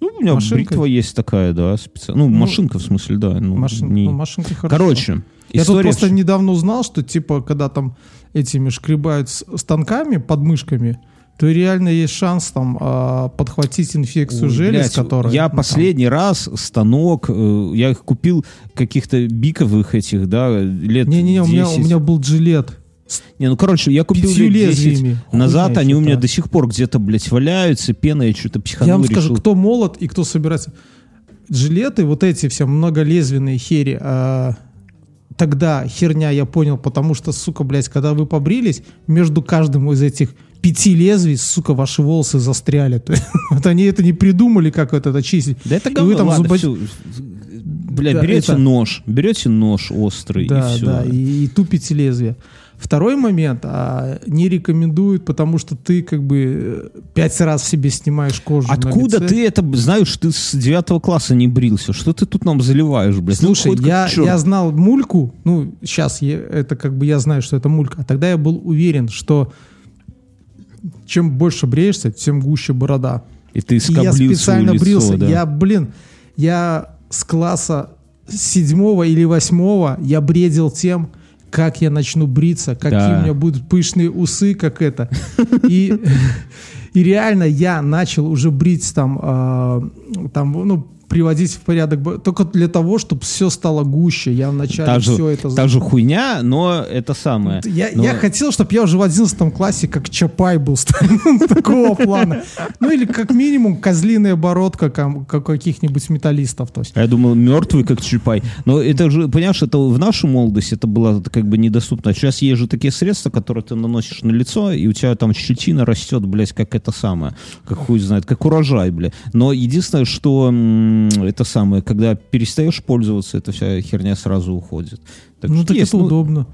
Ну, у меня машинкой? бритва есть такая, да, специально. Ну, Ну, машинка, в смысле, да. Ну, Машин- не- ну, машинкой хорошо. Короче, Я тут просто в- недавно узнал, что типа, когда там этими шкребают станками, подмышками, то реально есть шанс там а, подхватить инфекцию Ой, желез, блядь, которая... Я ну, там- последний раз станок, э, я их купил каких-то биковых этих, да, лет Не-не-не, у меня, у 10. меня был джилет. Не, ну, короче, я купил пятью лет 10 лезвиями. назад, Хуйня они у меня до сих пор где-то, блядь, валяются, пена, я что-то психанул, Я вам скажу, решил. кто молод и кто собирается. Жилеты, вот эти все многолезвенные хери, а, тогда херня я понял, потому что, сука, блядь, когда вы побрились, между каждым из этих пяти лезвий, сука, ваши волосы застряли. Вот они это не придумали, как это очистить. Да это И говно, вы там ладно, всё. Бля, Да, берете это- нож, берете нож острый, Да, и все. да, и, и тупите лезвие. Второй момент а, не рекомендуют, потому что ты как бы э, пять раз себе снимаешь кожу. Откуда ты это знаешь? Ты с девятого класса не брился. Что ты тут нам заливаешь, блядь? Ну, Слушай, как я, я знал мульку, ну, сейчас я, это как бы я знаю, что это мулька, а тогда я был уверен, что чем больше бреешься, тем гуще борода. И ты И я скоблил специально лицо, брился. да. Я, блин, я с класса седьмого или восьмого я бредил тем, как я начну бриться, какие Да. у меня будут пышные усы, как это. И, и реально я начал уже брить там, а, там, ну, приводить в порядок только для того, чтобы все стало гуще. Я вначале Та же, все это... та же хуйня, но это самое. Я, Но- я хотел, чтобы я уже в 11 классе как Чапай был такого плана. Ну или как минимум козлиная бородка как каких-нибудь металлистов. То есть. А Я думал, мертвый, как Чапай. Но это же, понимаешь, это в нашу молодость это было как бы недоступно. Сейчас есть же такие средства, которые ты наносишь на лицо, и у тебя там щетина растет, блядь, как это самое. Как хуй знает, как урожай, блядь. Но единственное, что это самое, когда перестаешь пользоваться, эта вся херня сразу уходит. Так Ну что так есть, это ну, удобно.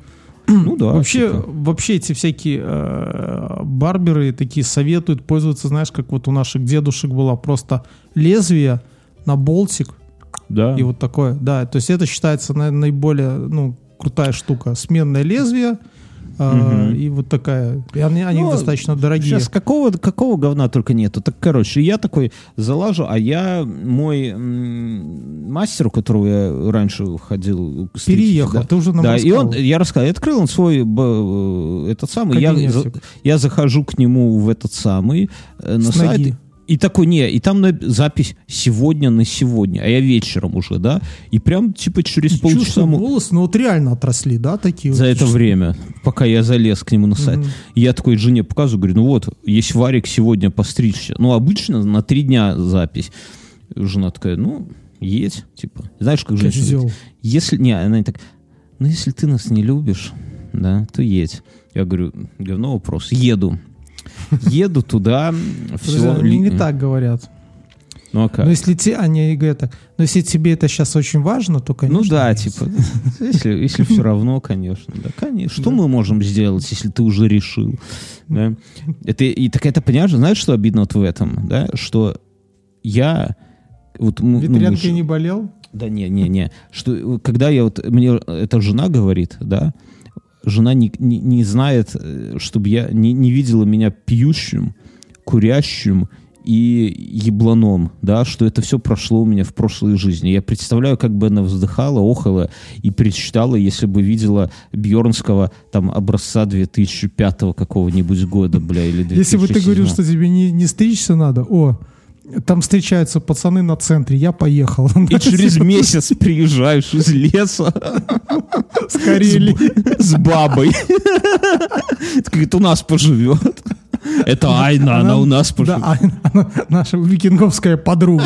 Ну да. вообще, типа. вообще эти всякие э, барберы такие советуют пользоваться, знаешь, как вот у наших дедушек было просто лезвие на болтик да. и вот такое. Да, то есть это считается наверное, наиболее ну, крутая штука. Сменное лезвие э, Мгм. и вот такая. И они, они Ну, достаточно дорогие. Сейчас какого, какого говна только нету. Так, короче, я такой залажу, а я, мой м, мастер, у которого я раньше ходил... стричке, Переехал, да, ты уже нам да, и он, я рассказал, я открыл он свой, б- этот самый, я, за- я захожу к нему в этот самый, э, на С сайт, ноги. И такой, не, и там на- запись сегодня на сегодня, а я вечером уже, да, и прям типа через Чувствую полчаса... му- волосы, ну вот реально отросли, да, такие за вот? это время, пока я залез к нему на сайт. Мгм. И Я такой жене показываю, говорю, ну вот, есть варик сегодня постричься. Ну, обычно на три дня запись. Жена такая, ну, есть, типа. Знаешь, как женщина? Если, не, она так, ну, если ты нас не любишь, да, то едь. Я говорю, говно вопрос, еду. Еду туда, все. они не так говорят. Ну, а как? Но если те, они говорят так, но если тебе это сейчас очень важно, то, конечно. Ну да, есть. типа, если, если все равно, конечно, да, конечно. Что Да. мы можем сделать, если ты уже решил? Да? Это, и так это, понимаешь, знаешь, что обидно вот в этом, да? Что я... Вот, мы- ну, мы Ветрянкой ж- не болел? Да не, не, не. Что, когда я вот... Мне эта жена говорит, да, жена не, не, не знает, э, чтобы я... Не, не видела меня пьющим, курящим и ебланом, да, что это все прошло у меня в прошлой жизни. Я представляю, как бы она вздыхала, охала и причитала, если бы видела Бьернского там образца 2005 какого-нибудь года, бля, или 2007. Если бы ты говорил, что тебе не, не стричься надо, о, там встречаются пацаны на центре, я поехал. И через месяц приезжаешь из леса С Карелии. с, бабой. Говорит, у нас поживет. Это Айна, она у нас Да, поживет. а- она наша викинговская подруга.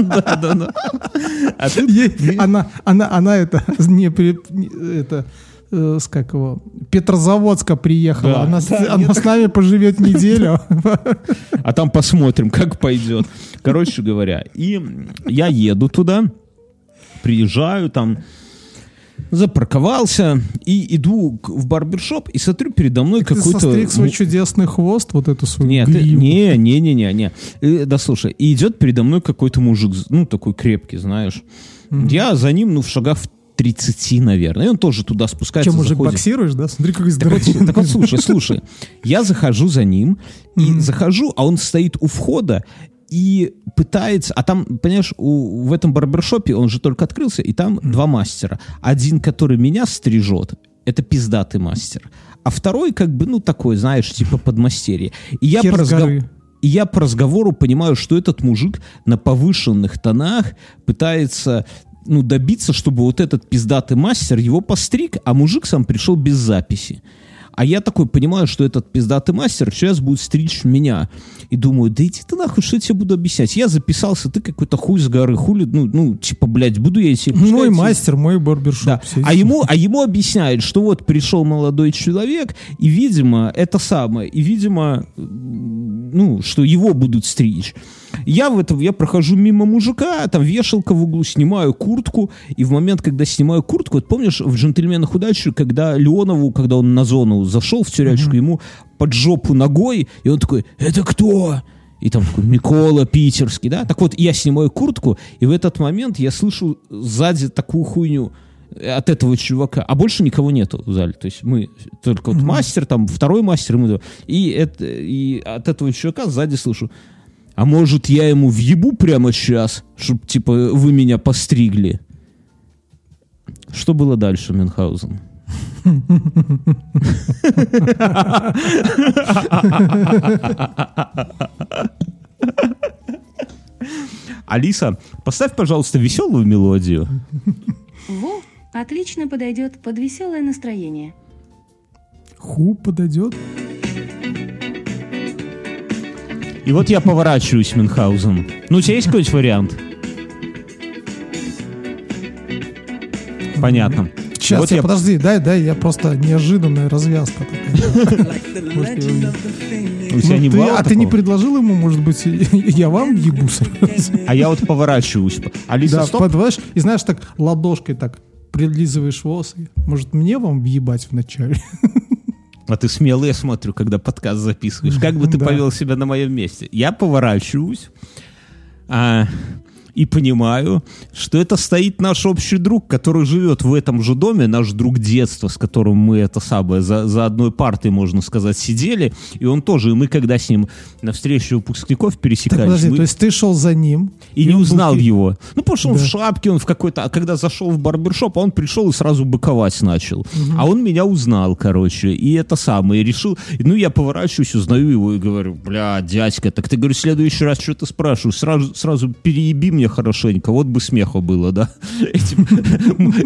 Да, да, да. А Она, она, она это, не- это, э, с как его, Петрозаводска приехала. Да. Она, с, она с нами поживет неделю. А там посмотрим, как пойдет. Короче говоря, и я еду туда, приезжаю там, запарковался и иду в барбершоп и смотрю передо мной Ты какой-то... состриг свой чудесный хвост, вот эту свою Нет, ты- гриву. не, не, не, не, не. Э, Да слушай, и идет передо мной какой-то мужик, ну, такой крепкий, знаешь. Я за ним, ну, в шагах в 30, наверное. И он тоже туда спускается, Чем, заходит. боксируешь, да? Смотри, какой Так вот, здоровый. так вот, слушай, слушай. Я захожу за ним, и Мгм. захожу, а он стоит у входа и пытается... А там, понимаешь, у- в этом барбершопе, он же только открылся, и там два мастера. Один, который меня стрижет, это пиздатый мастер. А второй, как бы, ну, такой, знаешь, типа подмастерье. И я Хер по с разгов- горы. и я по разговору понимаю, что этот мужик на повышенных тонах пытается ну, добиться, чтобы вот этот пиздатый мастер его постриг, а мужик сам пришел без записи. А я такой понимаю, что этот пиздатый мастер сейчас будет стричь меня. И думаю, да иди ты нахуй, что я тебе буду объяснять? Я записался, ты какой-то хуй с горы, хули, ну, ну типа, блядь, буду я тебе... Мой тебе- мастер, мой барбершоп. да. А ему, а ему объясняют, что вот пришел молодой человек, и, видимо, это самое, и, видимо, ну, что его будут стричь. Я в этом, я прохожу мимо мужика, там вешалка в углу, снимаю куртку, и в момент, когда снимаю куртку, вот помнишь в «Джентльменах удачи», когда Леонову, когда он на зону зашел в тюрячку, ему под жопу ногой, и он такой, это кто? И там такой Микола Питерский, да? Так вот, я снимаю куртку, и в этот момент я слышу сзади такую хуйню от этого чувака, а больше никого нету в зале. То есть мы только вот мастер, там второй мастер, и мы, и, это, и от этого чувака сзади слышу, а может я ему въебу прямо сейчас, чтобы типа вы меня постригли. Что было дальше, Мюнхгаузен? Алиса, поставь, пожалуйста, веселую мелодию. Во, отлично подойдет под веселое настроение. Ху подойдет. И вот я поворачиваюсь, Мюнхгаузен. Ну, у тебя есть какой-нибудь вариант? Понятно. Сейчас, Вот я, я- подожди, дай, дай, я просто неожиданная развязка такая. У тебя не бывало а ты не предложил ему, может быть, я вам ебу сразу? А я вот поворачиваюсь. Алиса, стоп. подваешь, и знаешь, так ладошкой так прилизываешь волосы. Может, мне вам въебать вначале? А ты смелый, я смотрю, когда подкаст записываешь. Как бы ты повел себя на моем месте? Я поворачиваюсь а, и понимаю, что это стоит наш общий друг, который живет в этом же доме, наш друг детства, с которым мы это самое за, за одной партой, можно сказать, сидели. И он тоже, и мы когда с ним на встрече выпускников Так, пересекались, подожди, мы- то есть ты шел за ним, и не он был узнал ки- его. Ну, потому что он Да. в шапке, он в какой-то... А когда зашел в барбершоп, он пришел и сразу быковать начал. А он меня узнал, короче. И это самое. И решил... Ну, я поворачиваюсь, узнаю его и говорю, бля, дядька, так ты, говорю, в следующий раз что-то спрашиваешь, сразу, сразу перееби мне хорошенько, вот бы смеха было, да?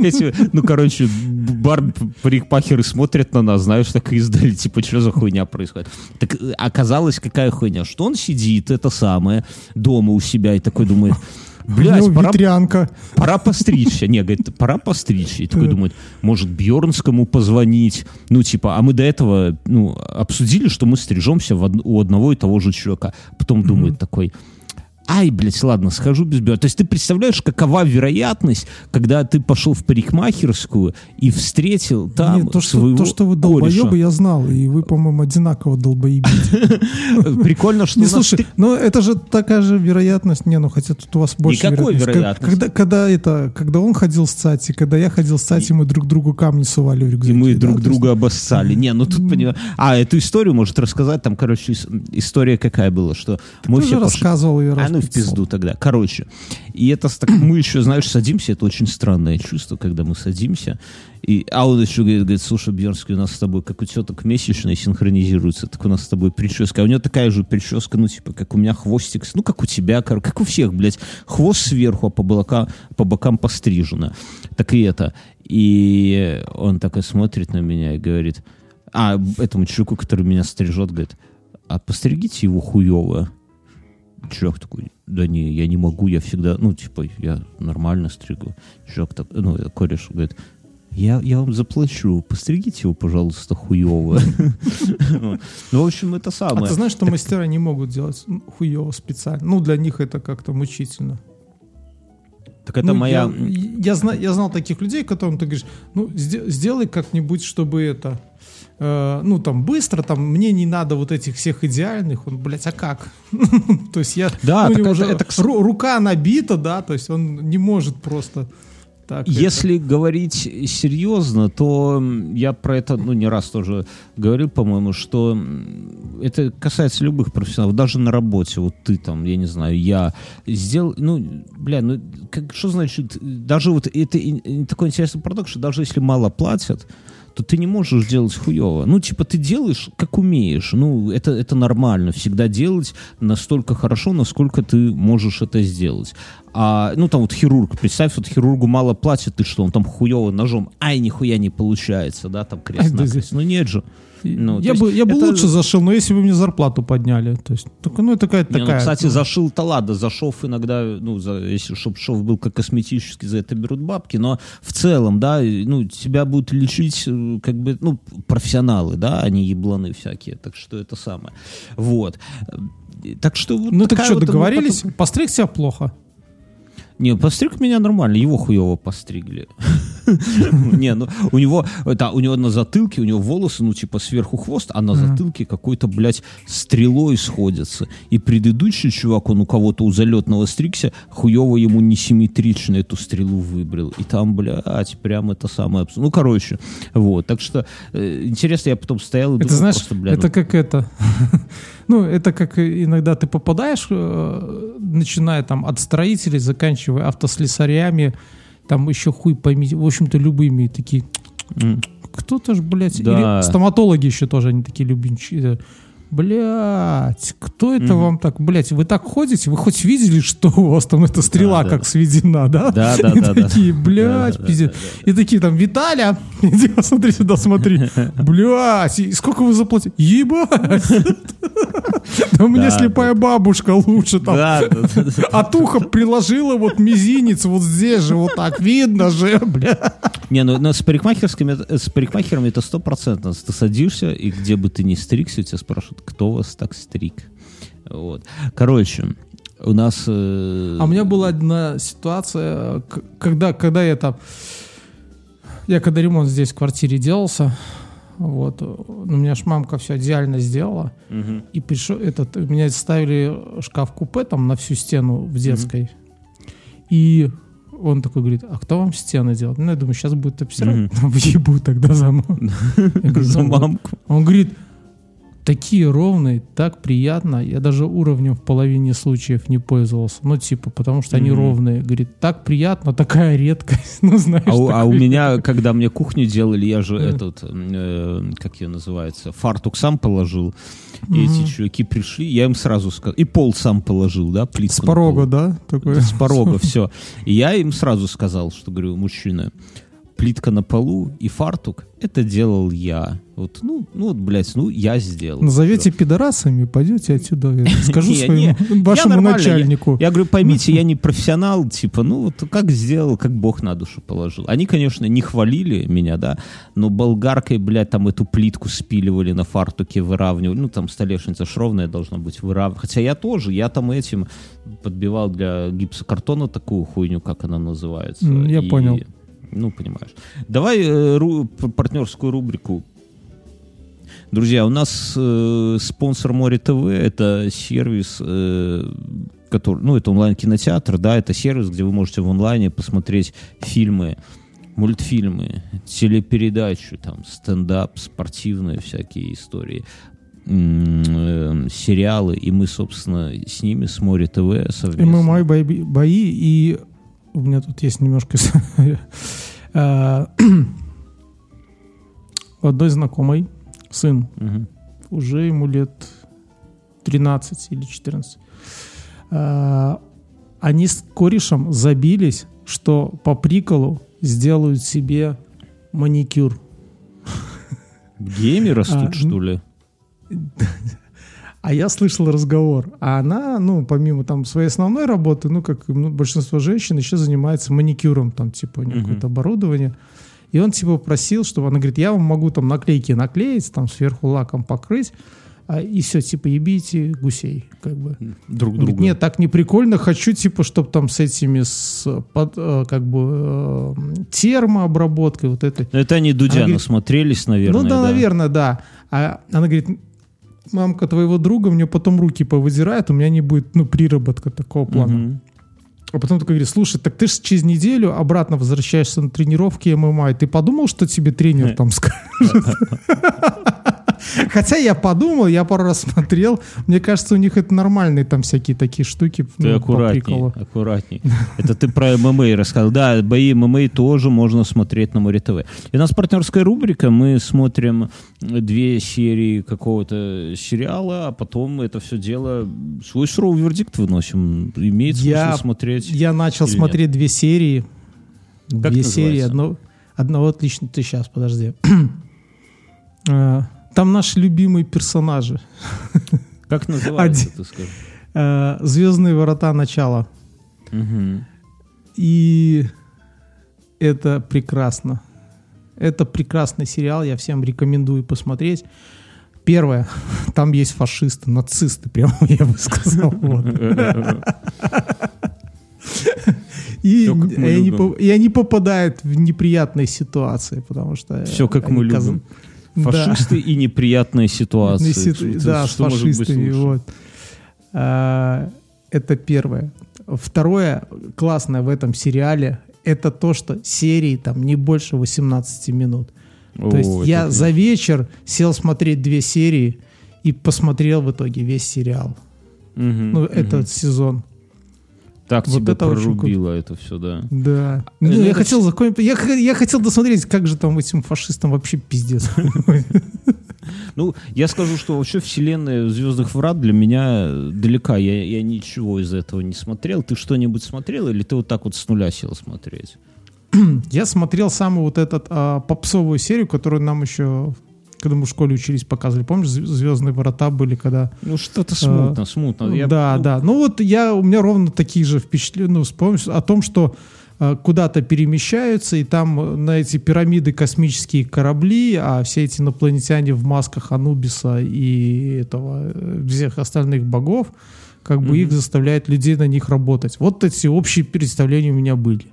Эти, ну, короче, бар парикмахеры смотрят на нас, знаешь, так издали, типа, что за хуйня происходит. Так э, оказалось, какая хуйня, что он сидит, это самое, дома у себя и такой думает, него пора, ветрянка. пора постричься. Не, говорит, пора постричься. И такой думает, может, Бьернскому позвонить. Ну, типа, а мы до этого, ну, обсудили, что мы стрижемся в од- у одного и того же чувака. Потом думает такой, ай, блядь, ладно, схожу без Бьерна. То есть ты представляешь, какова вероятность, когда ты пошел в парикмахерскую и встретил там Нет, то, что, своего то, что вы долбоебы, я знал, и вы, по-моему, одинаково долбоебите. Прикольно, что Не, слушай, но это же такая же вероятность, не, ну хотя тут у вас больше Никакой вероятности. Когда, когда, это, когда он ходил с Цати, когда я ходил с Цати, мы друг другу камни сували в И рюкзаки. мы друг друга обоссали. Не, ну тут понимаю. А, эту историю может рассказать. Там, короче, ис- история какая была, что мы все рассказывал ее раз А ну в 500. пизду тогда. Короче. И это так, мы еще, знаешь, садимся. Это очень странное чувство, когда мы садимся. И, а он еще говорит, говорит, слушай, Бьернский, у нас с тобой, как у теток месячные синхронизируется, так у нас с тобой прическа. А у него такая же прическа, ну, типа, как у меня хвостик, ну, как у тебя, кор- как у всех, блядь. Хвост сверху, а по, бока, по бокам пострижено. Так и это. И он такой смотрит на меня и говорит, а этому чуваку, который меня стрижет, говорит, а постригите его хуево. Чувак такой, да не, я не могу, я всегда, ну, типа, я нормально стригу. Чувак так, ну, кореш говорит, я, я вам заплачу, постригите его, пожалуйста, хуево. Ну, в общем, это А самое. ты знаешь, что мастера не могут делать хуево специально? Ну, для них это как-то мучительно. Так это Ну, моя... Я, я, зна- я знал таких людей, которым ты говоришь, ну, сде- сделай как-нибудь, чтобы это... э, ну, там, быстро, там, мне не надо вот этих всех идеальных. Он, блядь, а как? То есть я... Да, ну, так это- это, ру- рука набита, да, то есть он не может просто так... это- Если говорить серьезно, то я про это, ну, не раз тоже говорил, по-моему, что это касается любых профессионалов, даже на работе, вот ты там, я не знаю, я сделал, ну, бля, ну, как, что значит, даже вот это и- и такой интересный продукт, что даже если мало платят, то ты не можешь делать хуево. Ну, типа, ты делаешь, как умеешь. Ну, это, это нормально. Всегда делать настолько хорошо, насколько ты можешь это сделать. А, ну, там вот хирург, представь, вот хирургу мало платят, ты что, он там хуево ножом, ай, нихуя не получается, да, там Ай, крест да накрест. Ну, нет же. Ну, я, бы, я бы это- лучше зашил, но если бы мне зарплату подняли, то есть, только, ну, такая, Не, ну, такая. кстати, ну, за шил-то ладно, за шов иногда, ну, за, если чтоб шов был как косметический, за это берут бабки, но в целом, да, ну, тебя будут лечить, э, как бы, ну, профессионалы, да, они ебланы всякие, так что это самое. Вот. Э, Так что вот Ну так что, вот, договорились? потом- Постриг себя плохо. Не, постриг меня нормально, его хуево постригли. Не, ну у него, это, у него на затылке, у него волосы, ну типа сверху хвост, а на затылке какой-то, блядь, стрелой сходится. И предыдущий чувак, он у кого-то у залетного стригся, хуево ему несимметрично эту стрелу выбрил. И там, блядь, прям это самое... Ну, короче, вот. Так что, э, интересно, я потом стоял и Это думал, знаешь, просто, бля, это ну, как это. Ну, это как иногда ты попадаешь, э, начиная там от строителей, заканчивая автослесарями, там еще хуй пойми, в общем-то, любыми такие. Кто-то же, блядь, Да. или стоматологи еще тоже, они такие любимчики. Блять, кто это Мгм. вам так, блять, вы так ходите, вы хоть видели, что у вас там эта стрела да, как да. сведена, да? Да, да, И да, да. такие, блядь, Да, да, пиздец. да, да, И такие там, Виталя, иди посмотри сюда, смотри. Блядь, и сколько вы заплатили? Ебать! Да мне Да, слепая бабушка лучше там. Да, да, да, да. От уха приложила вот мизинец вот здесь же, вот так видно же, бля. Не, ну, ну, с парикмахерскими, с парикмахерами это стопроцентно. Ты садишься, и где бы ты ни стригся, тебя спрашивают, кто вас так стриг. Вот. Короче, у нас... э, А у меня была одна ситуация, когда, когда я там... Я когда ремонт здесь в квартире делался, вот, у меня ж мамка все идеально сделала, мгм. и пришел этот, меня ставили шкаф-купе там на всю стену в детской, и он такой говорит, а кто вам стены делает? Ну, я думаю, сейчас будет обсирать, въебу тогда за говорю, За мамку. Он говорит, такие ровные, так приятно. Я даже уровнем в половине случаев не пользовался. Ну, типа, потому что они Мгм. ровные. Говорит, так приятно, такая редкость. Ну, знаешь, А, у- а у такой. меня, когда мне кухню делали, я же этот, э, как ее называется, фартук сам положил. И Мгм. эти чуваки пришли, я им сразу сказал, и пол сам положил, да, плитку. С порога, да? Такой. С порога, все. И я им сразу сказал, что, говорю, мужчина, плитка на полу и фартук, это делал я. Вот, ну, ну вот, блядь, ну, я сделал. Назовете Всё. пидорасами, пойдете отсюда. я Скажу своему, вашему начальнику. Я говорю, поймите, я не профессионал, типа, ну вот как сделал, как Бог на душу положил. Они, конечно, не хвалили меня, да, но болгаркой, блядь, там эту плитку спиливали на фартуке, выравнивали. Ну, там столешница шровная должна быть выравнивать. Хотя я тоже, я там этим подбивал для гипсокартона такую хуйню, как она называется. Я понял. Ну, понимаешь. Давай э, ру- партнерскую рубрику Друзья, у нас э, спонсор Море ТВ это сервис, э, который, ну, это онлайн-кинотеатр, да, это сервис, где вы можете в онлайне посмотреть фильмы, мультфильмы, телепередачи, там, стендап, спортивные всякие истории, э, сериалы, и мы, собственно, с ними, с Море ТВ совместно. ММА бои, бои, и у меня тут есть немножко... э, У одной знакомой сын, Мгм. уже ему лет 13 или 14. А, Они с корешем забились, что по приколу сделают себе маникюр. Гейми растут, А, что ли? А я слышал разговор. А она, ну, помимо там своей основной работы, ну, как ну, большинство женщин, еще занимается маникюром, там, типа, у нее Мгм. какое-то оборудование. И он, типа, просил, чтобы она говорит, я вам могу там наклейки наклеить, там, сверху лаком покрыть, а, и все, типа, ебите гусей, как бы. Друг Он говорит, друга. нет, так не прикольно, хочу, типа, чтобы там с этими, с, под, э, как бы, э, термообработкой, вот этой. Ну, Это они Дудя Она насмотрелись, наверное, ну да, наверное, да. А она говорит, мамка твоего друга мне потом руки повыдирает, у меня не будет, ну, приработка такого плана. Мгм. А потом такой говорит, слушай, так ты же через неделю обратно возвращаешься на тренировки ММА, и ты подумал, что тебе тренер там скажет? Хотя я подумал, я пару раз смотрел, мне кажется, у них это нормальные там всякие такие штуки. Ты ну, аккуратней, аккуратней. Это ты про ММА рассказал. Да, бои ММА тоже можно смотреть на Море ТВ. И у нас партнерская рубрика. Мы смотрим две серии какого-то сериала, а потом это все дело свой суровый вердикт выносим. Имеет смысл Я- смотреть. Я начал смотреть две серии. Как две серии. называется? Одно, одного отлично. Ты сейчас, подожди. А, Там наши любимые персонажи. Как называется, Один. ты скажи? А, Звездные ворота начала. Мгм. И это прекрасно. Это прекрасный сериал, я всем рекомендую посмотреть. Первое, там есть фашисты, нацисты, прямо я бы сказал. вот. И, и они, любим. и они попадают в неприятные ситуации, потому что... Все как мы каз- любим. Да. Фашисты и неприятные ситуации. Ситу- Это Да, с что быть фашистами. Вот. А, Это первое. Второе классное в этом сериале это то, что серии там не больше 18 минут. То О, есть это я за вечер сел смотреть две серии и посмотрел в итоге весь сериал. Мгм, Ну, мгм. этот сезон. Так вот тебя это очень прорубило это все, да. Да. Ну, я это хотел закончить. Я, я хотел досмотреть, как же там этим фашистам вообще пиздец. Ну, я скажу, что вообще вселенная Звездных Врат для меня э, далека. Я, я ничего из этого не смотрел. Ты что-нибудь смотрел или ты вот так вот с нуля сел смотреть? Я смотрел самую вот эту а, попсовую серию, которую нам еще, когда мы в школе учились, показывали. Помнишь, «Зв- Звездные врата были, когда... Ну, что-то смутно, смутно. Я- да, ну, да. Ну вот я, у меня ровно такие же впечатления, ну, вспомнишь о том, что а, куда-то перемещаются, и там э, на эти пирамиды космические корабли, а все эти инопланетяне в масках Анубиса и этого, э, всех остальных богов, как бы Мгм. их заставляют людей на них работать. Вот эти общие представления у меня были.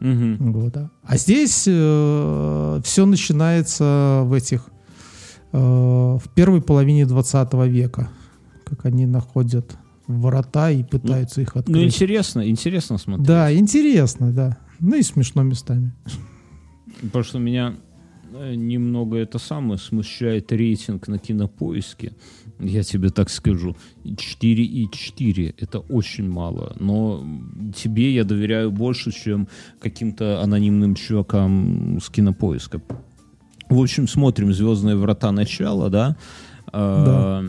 мгм. Вот, да. А здесь все начинается в этих э, в первой половине 20 века, как они находят врата и пытаются их Ну, открыть. интересно, интересно смотреть. да, интересно, да. Ну и смешно местами. Потому что меня э, немного это самое смущает рейтинг на кинопоиске. Я тебе так скажу. 4,4 это очень мало. Но тебе я доверяю больше, чем каким-то анонимным чувакам с кинопоиска. В общем, смотрим Звездные врата начала, да. А,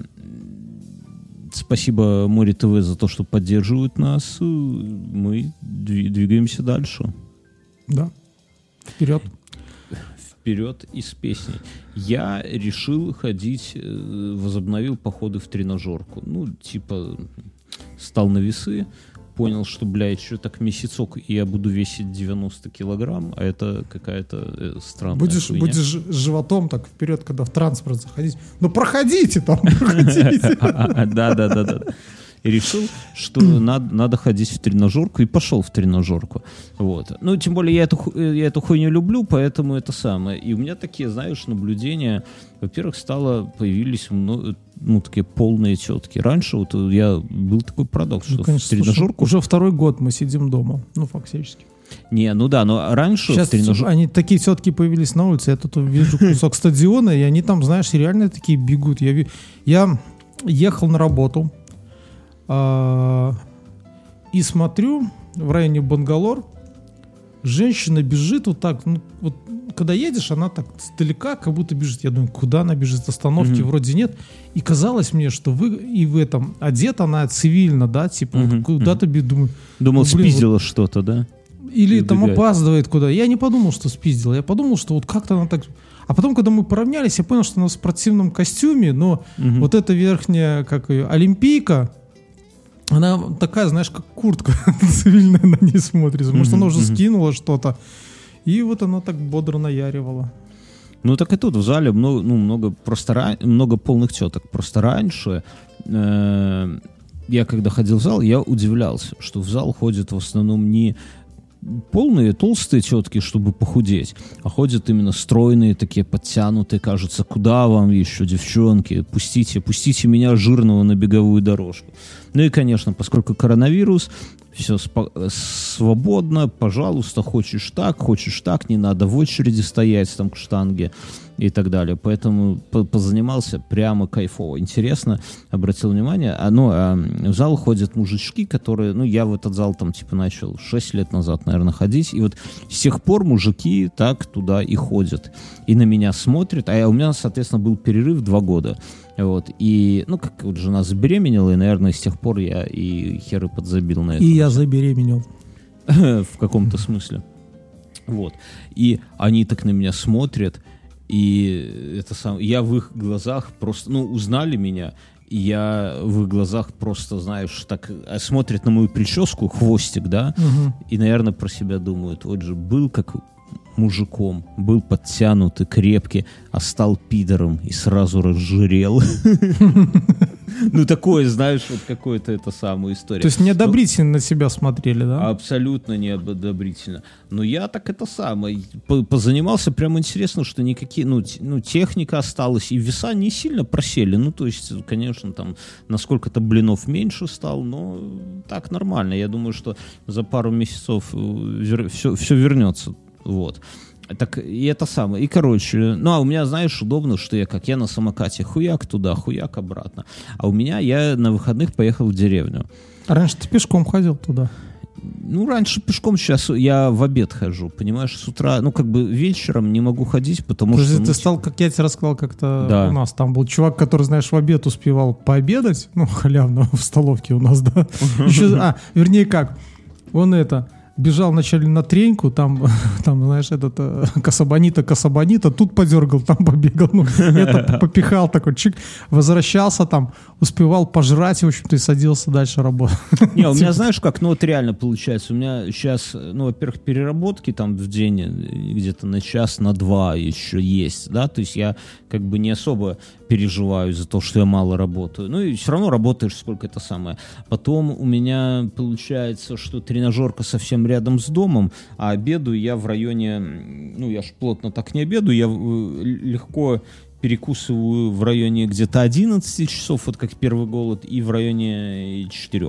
Спасибо Море ТВ за то, что поддерживают нас. Мы дви- двигаемся дальше. Да. Вперед. вперед из песней. Я решил ходить, э, возобновил походы в тренажерку. Ну, типа, стал на весы, понял, что, бля, еще так месяцок, и я буду весить 90 килограмм, а это какая-то э, странная Будешь, хуйня. будешь животом так вперед, когда в транспорт заходить. Ну проходите там, проходите. Да, да, да, да. И решил, что надо, надо ходить в тренажерку, и пошел в тренажерку. Вот. Ну, тем более, я эту, э, я эту хуйню люблю, поэтому это самое. И у меня такие, знаешь, наблюдения. Во-первых, стало, появились мно- ну, такие полные тетки. Раньше вот я был такой парадокс, что Ну, в конечно, слушай, тренажерку... уже второй год мы сидим дома. Ну, фактически. Не, ну да, но раньше Сейчас в тренажер... они такие тетки появились на улице. Я тут вижу кусок стадиона, и они там, знаешь, реально такие бегут. Я, я ехал на работу и смотрю в районе Бангалор. Женщина бежит вот так, ну, вот когда едешь, она так издалека, как будто бежит. Я думаю, куда она бежит? Остановки Мгм. вроде нет. И казалось мне, что вы и в этом одета она цивильно, да, типа вот Мгм, куда-то бе- думаю, Думал, ну, блин, спиздила что-то, да? или там опаздывает куда. Я не подумал, что спиздила. Я подумал, что вот как-то она так... А потом, когда мы поравнялись, я понял, что она в спортивном костюме, но Мгм. вот эта верхняя, как ее, олимпийка, она такая, знаешь, как куртка цивильная на ней смотрится. Может, Мгм, она уже мгм. скинула что-то. И вот она так бодро наяривала. Ну так и тут в зале много, ну, много просто ра- много полных теток. Просто раньше э, я когда ходил в зал, я удивлялся, что в зал ходят в основном не полные толстые тетки, чтобы похудеть, а ходят именно стройные, такие подтянутые, кажется, куда вам еще, девчонки, пустите, пустите меня жирного на беговую дорожку. Ну и, конечно, поскольку коронавирус, все свободно, пожалуйста, хочешь так, хочешь так, не надо в очереди стоять там к штанге и так далее. Поэтому по- позанимался прямо кайфово. Интересно, обратил внимание, а, ну, а, в зал ходят мужички, которые, ну, я в этот зал там типа начал 6 лет назад, наверное, ходить, и вот с тех пор мужики так туда и ходят. И на меня смотрят, а я- у меня, соответственно, был перерыв 2 года. Вот, и, ну, как вот жена забеременела, и, наверное, с тех пор я и херы подзабил на это И я забеременел. в каком-то смысле. Вот. И они так на меня смотрят, и это сам, я в их глазах просто, ну, узнали меня, и я в их глазах просто, знаешь, так э, смотрят на мою прическу, хвостик, да, Мгм. и, наверное, про себя думают, вот же был как мужиком, был подтянутый, крепкий, а стал пидором и сразу разжирел. Ну, такое, знаешь, вот какое-то это самая история. То есть неодобрительно на себя смотрели, да? Абсолютно неодобрительно. Но я так это самое, по- позанимался, прям интересно, что никакие, ну, ну, техника осталась, и веса не сильно просели. Ну, то есть, конечно, там, насколько-то блинов меньше стал, но так нормально. Я думаю, что за пару месяцев все, все вернется. Вот. Так, и это самое. И, короче, ну, а у меня, знаешь, удобно, что я как я на самокате хуяк туда, хуяк обратно. А у меня, я на выходных поехал в деревню. Раньше ты пешком ходил туда. Ну, раньше пешком, сейчас я в обед хожу, понимаешь, с утра, ну, как бы вечером не могу ходить, потому Подожди, что... ну, ты стал, как я тебе рассказал, как-то Да. у нас там был чувак, который, знаешь, в обед успевал пообедать, ну, халявно, в столовке у нас, да. Еще, а, вернее как, он это, бежал вначале на треньку, там, там знаешь, этот э, касабанита, касабанита, тут подергал, там побегал, ну, это попихал такой, чик, возвращался там, успевал пожрать, в общем-то, и садился дальше работать. Не, у меня, знаешь как, ну вот реально получается, у меня сейчас, ну, во-первых, переработки там в день э, где-то на час, на два еще есть, да, то есть я как бы не особо переживаю за то, что я мало работаю. Ну и все равно работаешь сколько это самое. Потом у меня получается, что тренажерка совсем рядом с домом, а обедаю я в районе, ну я ж плотно так не обедаю, я э, легко перекусываю в районе где-то 11 часов, вот как первый голод, и в районе 4.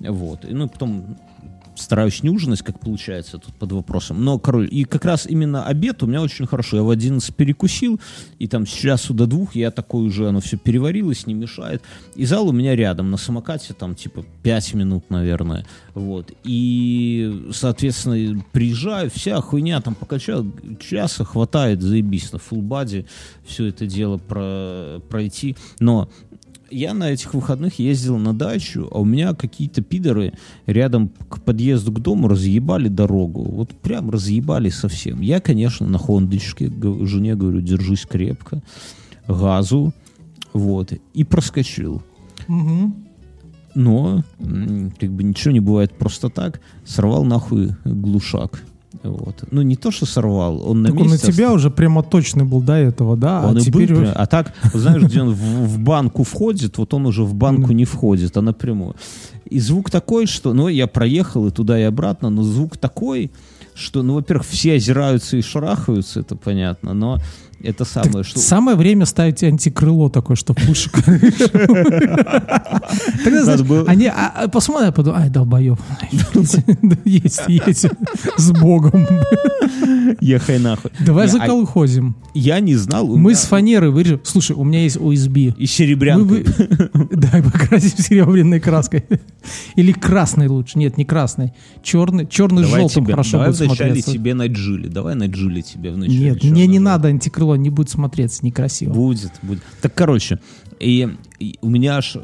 Вот. И, Ну, потом стараюсь не ужинать, как получается, тут под вопросом. Но, король, и как раз именно обед у меня очень хорошо. Я в 11 перекусил, и там с часу до двух я такой уже, оно все переварилось, не мешает. И зал у меня рядом, на самокате там типа 5 минут, наверное. Вот. И, соответственно, приезжаю, вся хуйня там покачал, часа хватает, заебись, на фулбаде все это дело про, пройти. Но я на этих выходных ездил на дачу, а у меня какие-то пидоры рядом к подъезду к дому разъебали дорогу. Вот прям разъебали совсем. Я, конечно, на хондочке жене говорю, держись крепко, газу, вот, и проскочил. Мгм. Но, как бы ничего не бывает просто так, сорвал нахуй глушак. Вот. Ну, не то, что сорвал, он на Так он на месте тебя уже прямо точный был до этого, да? Он а и теперь был, а так, знаешь, где он в, в банку входит, вот он уже в банку не входит, а напрямую. И звук такой, что, ну, я проехал и туда, и обратно, но звук такой, что, ну, во-первых, все озираются и шарахаются, это понятно, но это самое, что... Самое время ставить антикрыло такое, что пушек. Тогда, знаешь, они а, а, посмотрят, подумают, ай, долбоеб. Есть, есть. С Богом. Ехай нахуй. Давай а заколхозим. Я не знал. Мы с фанеры вырежем. Слушай, у меня есть OSB. И серебрянкой. Мы вы- Да, и покрасим серебряной краской. Или красной лучше. Нет, не красной. Черный, черный с Давай желтым хорошо давай будет вначале смотреться. тебе на джили. Давай на джили тебе вначале. Нет, мне не надо антикрыло, не будет смотреться некрасиво. Будет, будет. Так, короче, и, и у меня аж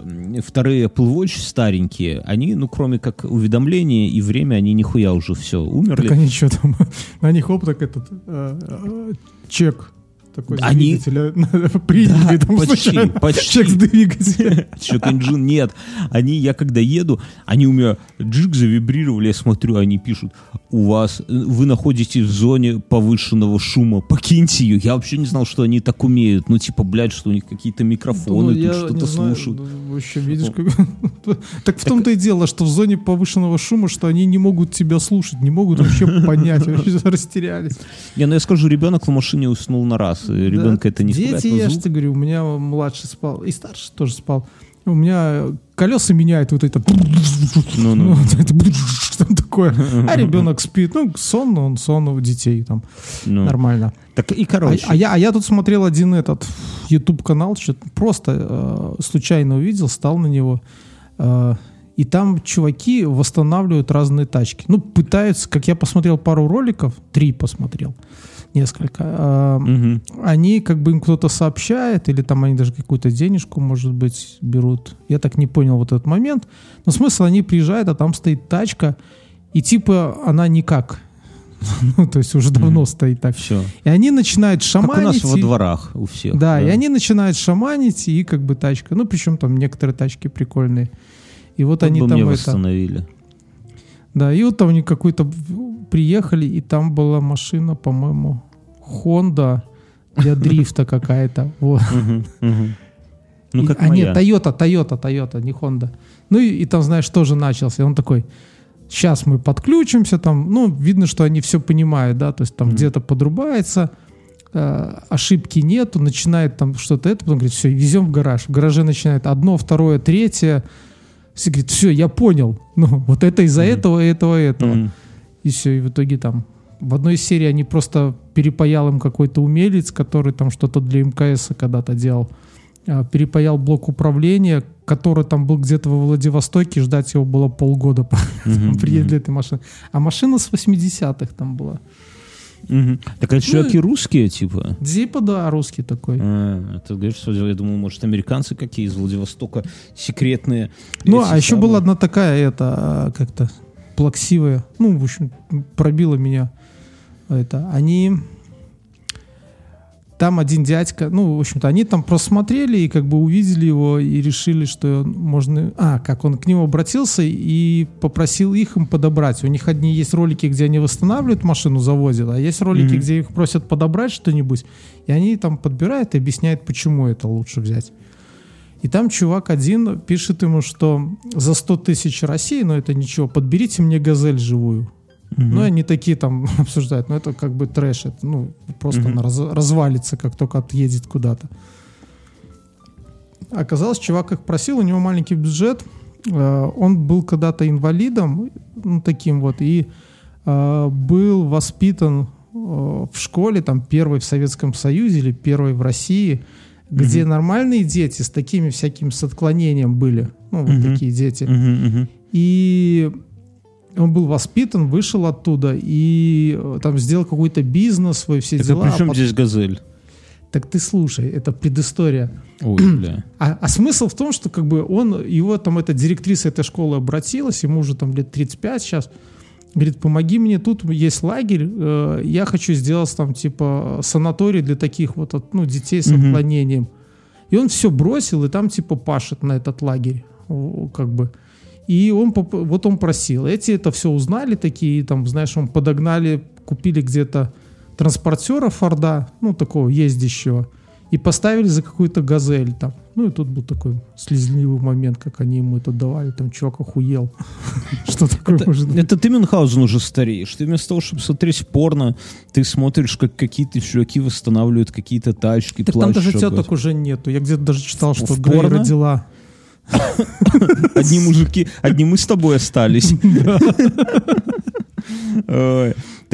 вторые Apple Watch старенькие, они, ну, кроме как уведомления и время, они нихуя уже все умерли. Так они что там, на них оп, так этот э, э, чек такой Они- двигателя приняли там почти, случайно. почти. Чек с двигателя. Чек инжин нет. Они, я когда еду, они у меня джик завибрировали, я смотрю, они пишут, у вас, э, вы находитесь в зоне повышенного шума, покиньте ее. Я вообще не знал, что они так умеют. Ну, типа, блядь, что у них какие-то микрофоны, Ну, что-то слушают. ну, Вообще, видишь, как... Так в том-то и дело, что в зоне повышенного шума, что они не могут тебя слушать, не могут вообще понять, вообще растерялись. Не, ну я скажу, ребенок в машине уснул на раз. И Ребенка Да, это не Дети, испугает, но я же тебе говорю, у меня младший спал, и старший тоже спал. У меня колеса меняют вот это. Ну-ну. Ну, вот это что такое. А ребенок спит. Ну, сон, он сон у детей там. Ну, Нормально. Так и А, короче. а я, а я тут смотрел один этот YouTube канал, что-то просто э, случайно увидел, стал на него. э, и там чуваки восстанавливают разные тачки. Ну, пытаются, как я посмотрел пару роликов, три посмотрел, несколько. Мгм. они как бы им кто-то сообщает, или там они даже какую-то денежку, может быть, берут. Я так не понял вот этот момент. Но смысл, они приезжают, а там стоит тачка, и типа она никак. Ну, то есть уже давно стоит так. Все. И они начинают Как у шаманить. нас во дворах у всех. Да, и они начинают шаманить, и как бы тачка. Ну, причем там некоторые тачки прикольные. И вот Тут они бы там мне это... восстановили. Да, и вот там они какой-то приехали, и там была машина, по-моему, Honda для дрифта какая-то. Вот. Ну, И- как а моя. нет, Toyota, Toyota, Toyota, не Honda. Ну и, и там, знаешь, тоже начался. Он такой, сейчас мы подключимся, там, ну, видно, что они все понимают, да, то есть там где-то подрубается, э, ошибки нету, начинает там что-то это, потом говорит, все, везем в гараж. В гараже начинает одно, второе, третье. Все говорит, все, я понял. Ну, вот это из-за Мгм. этого, этого, этого. Мгм. И все, и в итоге там в одной из серий они просто перепаял им какой-то умелец, который там что-то для МКС когда-то делал. А, Перепаял блок управления, который там был где-то во Владивостоке, ждать его было полгода, Мгм. приедет для этой машины. А машина с 80-х там была. Мгм. Так это чуваки русские, типа? Типа, да, русский такой. А, ты говоришь, что я думал, может, американцы какие из Владивостока секретные. Ну, а еще была одна такая, это, а, как-то плаксивая. Ну, в общем, пробила меня. Это, они... Там один дядька, ну, в общем-то, они там просмотрели и как бы увидели его и решили, что можно... А, как он к нему обратился и попросил их им подобрать. У них одни есть ролики, где они восстанавливают машину, завозят, а есть ролики, Мгм. где их просят подобрать что-нибудь, и они там подбирают и объясняют, почему это лучше взять. И там чувак один пишет ему, что за 100 тысяч России, ну это ничего, подберите мне газель живую. Мгм. Ну, и они такие там обсуждают, ну это как бы трэш, это, ну просто Мгм. она раз- развалится, как только отъедет куда-то. Оказалось, чувак их просил, у него маленький бюджет, э, он был когда-то инвалидом, ну таким вот, и э, был воспитан э, в школе, там первой в Советском Союзе или первой в России, где Мгм. нормальные дети с такими всякими с отклонением были, ну вот Мгм. такие дети. Мгм, мгм. И он был воспитан, вышел оттуда и э, там сделал какой-то бизнес свой, все а дела. при чем а пот- здесь газель? Так ты слушай, это предыстория. Ой, бля. А, а смысл в том, что как бы он, его там эта директриса этой школы обратилась, ему уже там лет 35 сейчас, говорит, помоги мне, тут есть лагерь, э, я хочу сделать там типа санаторий для таких вот от- ну, детей с отклонением. И он все бросил и там типа пашет на этот лагерь, как бы. И он, вот он просил. Эти это все узнали такие, там, знаешь, он подогнали, купили где-то транспортера Форда, ну, такого ездящего, и поставили за какую-то газель там. Ну, и тут был такой слезливый момент, как они ему это давали, там чувак охуел. Что такое может быть? Это ты, Мюнхгаузен, уже стареешь. Ты вместо того, чтобы смотреть порно, ты смотришь, как какие-то чуваки восстанавливают какие-то тачки, Так там даже теток уже нету. Я где-то даже читал, что Грей родила. Одни мужики, одни мы с тобой остались.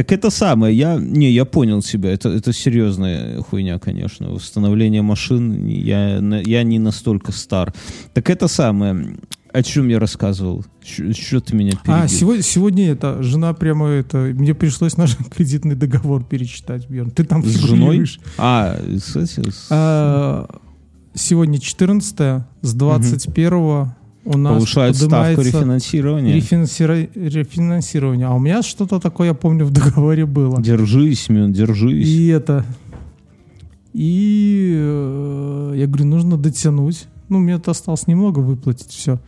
Так это самое, я, не, я понял тебя, это, это серьезная хуйня, конечно, восстановление машин, я, я не настолько стар. Так это самое, о чем я рассказывал, что ты меня перебил? А, сегодня, сегодня это, жена прямо это, мне пришлось наш кредитный договор перечитать, Бьерн. Ты там С женой? А, с, эти- с- А, сегодня 14 с 21 у нас повышают ставку рефинансирования. рефинансира- рефинансирование. А у меня что-то такое, я помню, в договоре было. Держись, Мюн, держись. И это... И э, я говорю, нужно дотянуть. Ну, мне это осталось немного выплатить все.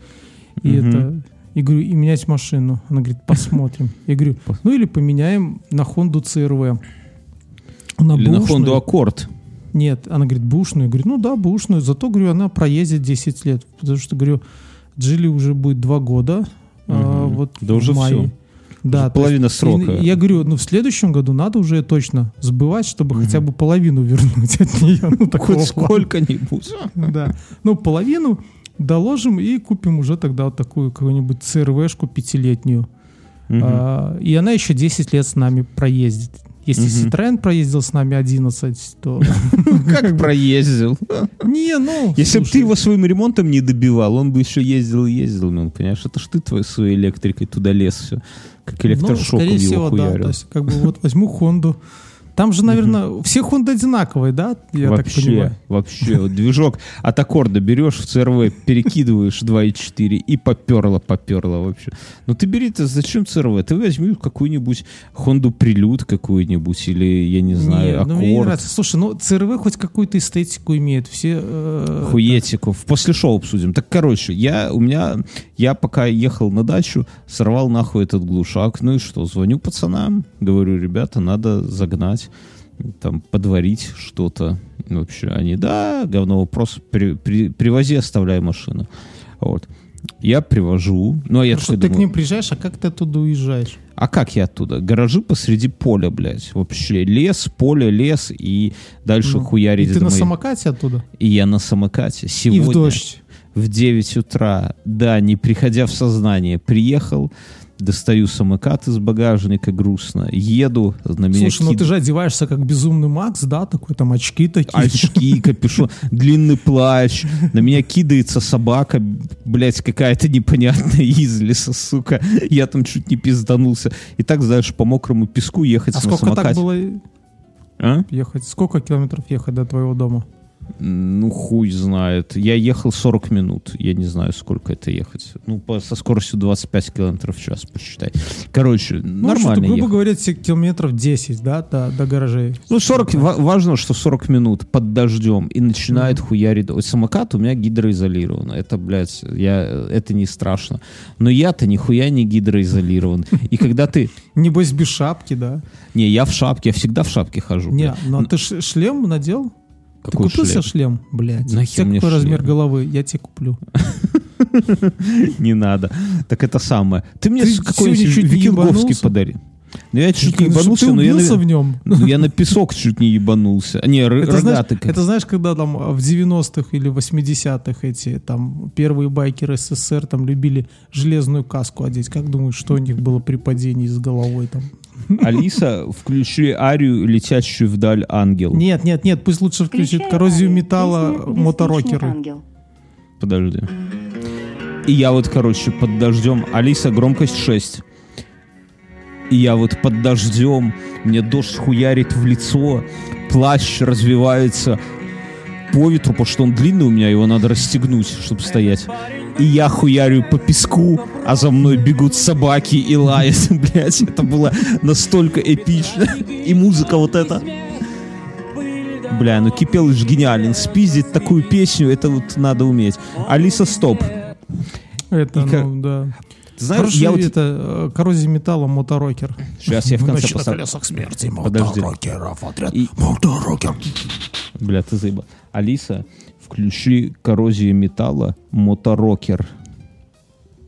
И Мгм. это... И говорю, и менять машину. Она говорит, посмотрим. Я говорю, ну или поменяем на Honda CRV. На Или на бэушную. Honda Accord. Нет, она говорит, бушную. Я говорю, ну да, бушную. Зато, говорю, она проездит 10 лет. Потому что, говорю, Джили уже будет 2 года. а, Мгм. вот Да уже мае. всё. Да, Уже половина есть, срока. Я говорю, ну в следующем году надо уже точно сбывать, чтобы Мгм. хотя бы половину вернуть от нее. Ну, такого Хоть сколько-нибудь. Да. Ну, половину доложим и купим уже тогда вот такую какую-нибудь CRV-шку пятилетнюю. Мгм. А, и она еще 10 лет с нами проездит. Если Мгм. Citroёn проездил с нами 11, то... Как проездил. Не, ну... Если бы ты его своим ремонтом не добивал, он бы еще ездил и ездил, ну, понимаешь? Это ж ты твоей своей электрикой туда лез все. Как Ну, электрошоком его да. То хуярил. есть, как бы вот возьму Хонду, Там же, наверное, все Honda одинаковые, да? Я так вообще, понимаю. вообще. Вот движок от аккорда берешь в CRV, перекидываешь 2.4 и поперло, поперло вообще. Ну ты бери, ты зачем CRV? Ты возьми какую-нибудь Honda Prelude какую-нибудь или, я не знаю, Не, ну, мне не аккорд. нравится. Слушай, ну ЦРВ хоть какую-то эстетику имеет. Все... э, Хуетиков. После шоу обсудим. Так, короче, я, у меня, я пока ехал на дачу, сорвал нахуй этот глушак. Ну и что, звоню пацанам, говорю, ребята, надо загнать, там, подварить что-то. Вообще, они, да, говно вопрос, при- при- привози, оставляй машину. Вот. Я привожу, ну а я что ты к думаю, ним приезжаешь, а как ты оттуда уезжаешь? а как я оттуда? Гаражи посреди поля, блядь. Вообще лес, поле, лес и дальше Ну, хуярить И ты на моей- самокате оттуда? И я на самокате. И Сегодня в дождь. в 9 утра, да, не приходя в сознание, приехал, достаю самокат из багажника грустно, еду, на меня Слушай, ну кид- ты же одеваешься как безумный Макс, да? Такой там очки такие. очки, капюшон, длинный плащ, на меня кидается собака, блядь, какая-то непонятная из леса, сука, я там чуть не пизданулся. И так, знаешь, по мокрому песку ехать А на сколько самокате. так было А? ехать? Сколько километров ехать до твоего дома? Ну, хуй знает. Я ехал 40 минут. Я не знаю, сколько это ехать. Ну, по- со скоростью 25 километров в час, посчитай. Короче, Ну, нормально что-то, грубо ехал. говоря, километров 10, да, до, до гаражей. Ну, 40, ва- важно, что 40 минут под дождем и начинает хуярить. Ой, самокат у меня гидроизолирован. Это, блядь, я, это не страшно. Но я-то нихуя не гидроизолирован. И когда ты... Небось, без шапки, да? Не, я в шапке, я всегда в шапке хожу. Не, ну а ты шлем надел? Какой ты купил себе шлем? шлем? Блядь. Нахер мне какой размер шлем? головы? Я тебе куплю. Не надо. Так это самое. Ты мне какой-нибудь викинговский подари. Ну, я чуть не ебанулся, ты но я, в нем. ну, я на песок чуть не ебанулся. Не, Это знаешь, это знаешь, когда там в 90-х или 80-х эти там первые байкеры СССР там любили железную каску одеть. Как думаешь, что у них было при падении с головой там? Алиса, включи арию, летящую вдаль ангел. Нет, нет, нет, пусть лучше включит Включай коррозию Арию, металла песня «Беспечный моторокеры. ангел». Подожди. И я вот, короче, под дождем. Алиса, громкость 6. И я вот под дождем, мне дождь хуярит в лицо, плащ развивается по ветру, потому что он длинный у меня, его надо расстегнуть, чтобы стоять. И я хуярю по песку, а за мной бегут собаки и лают, блядь. Это было настолько эпично. И музыка вот эта. Бля, ну Кипелыч гениален. Спиздить такую песню, это вот надо уметь. Алиса, стоп. Это, И как- ну, да. Ты знаешь, Хорошо, я вот... это э, коррозия металла моторокер. Сейчас я в конце Ночь поставлю. колесах смерти моторокеров отряд И- моторокер. Бля, ты заебал. Алиса, включи коррозию металла моторокер.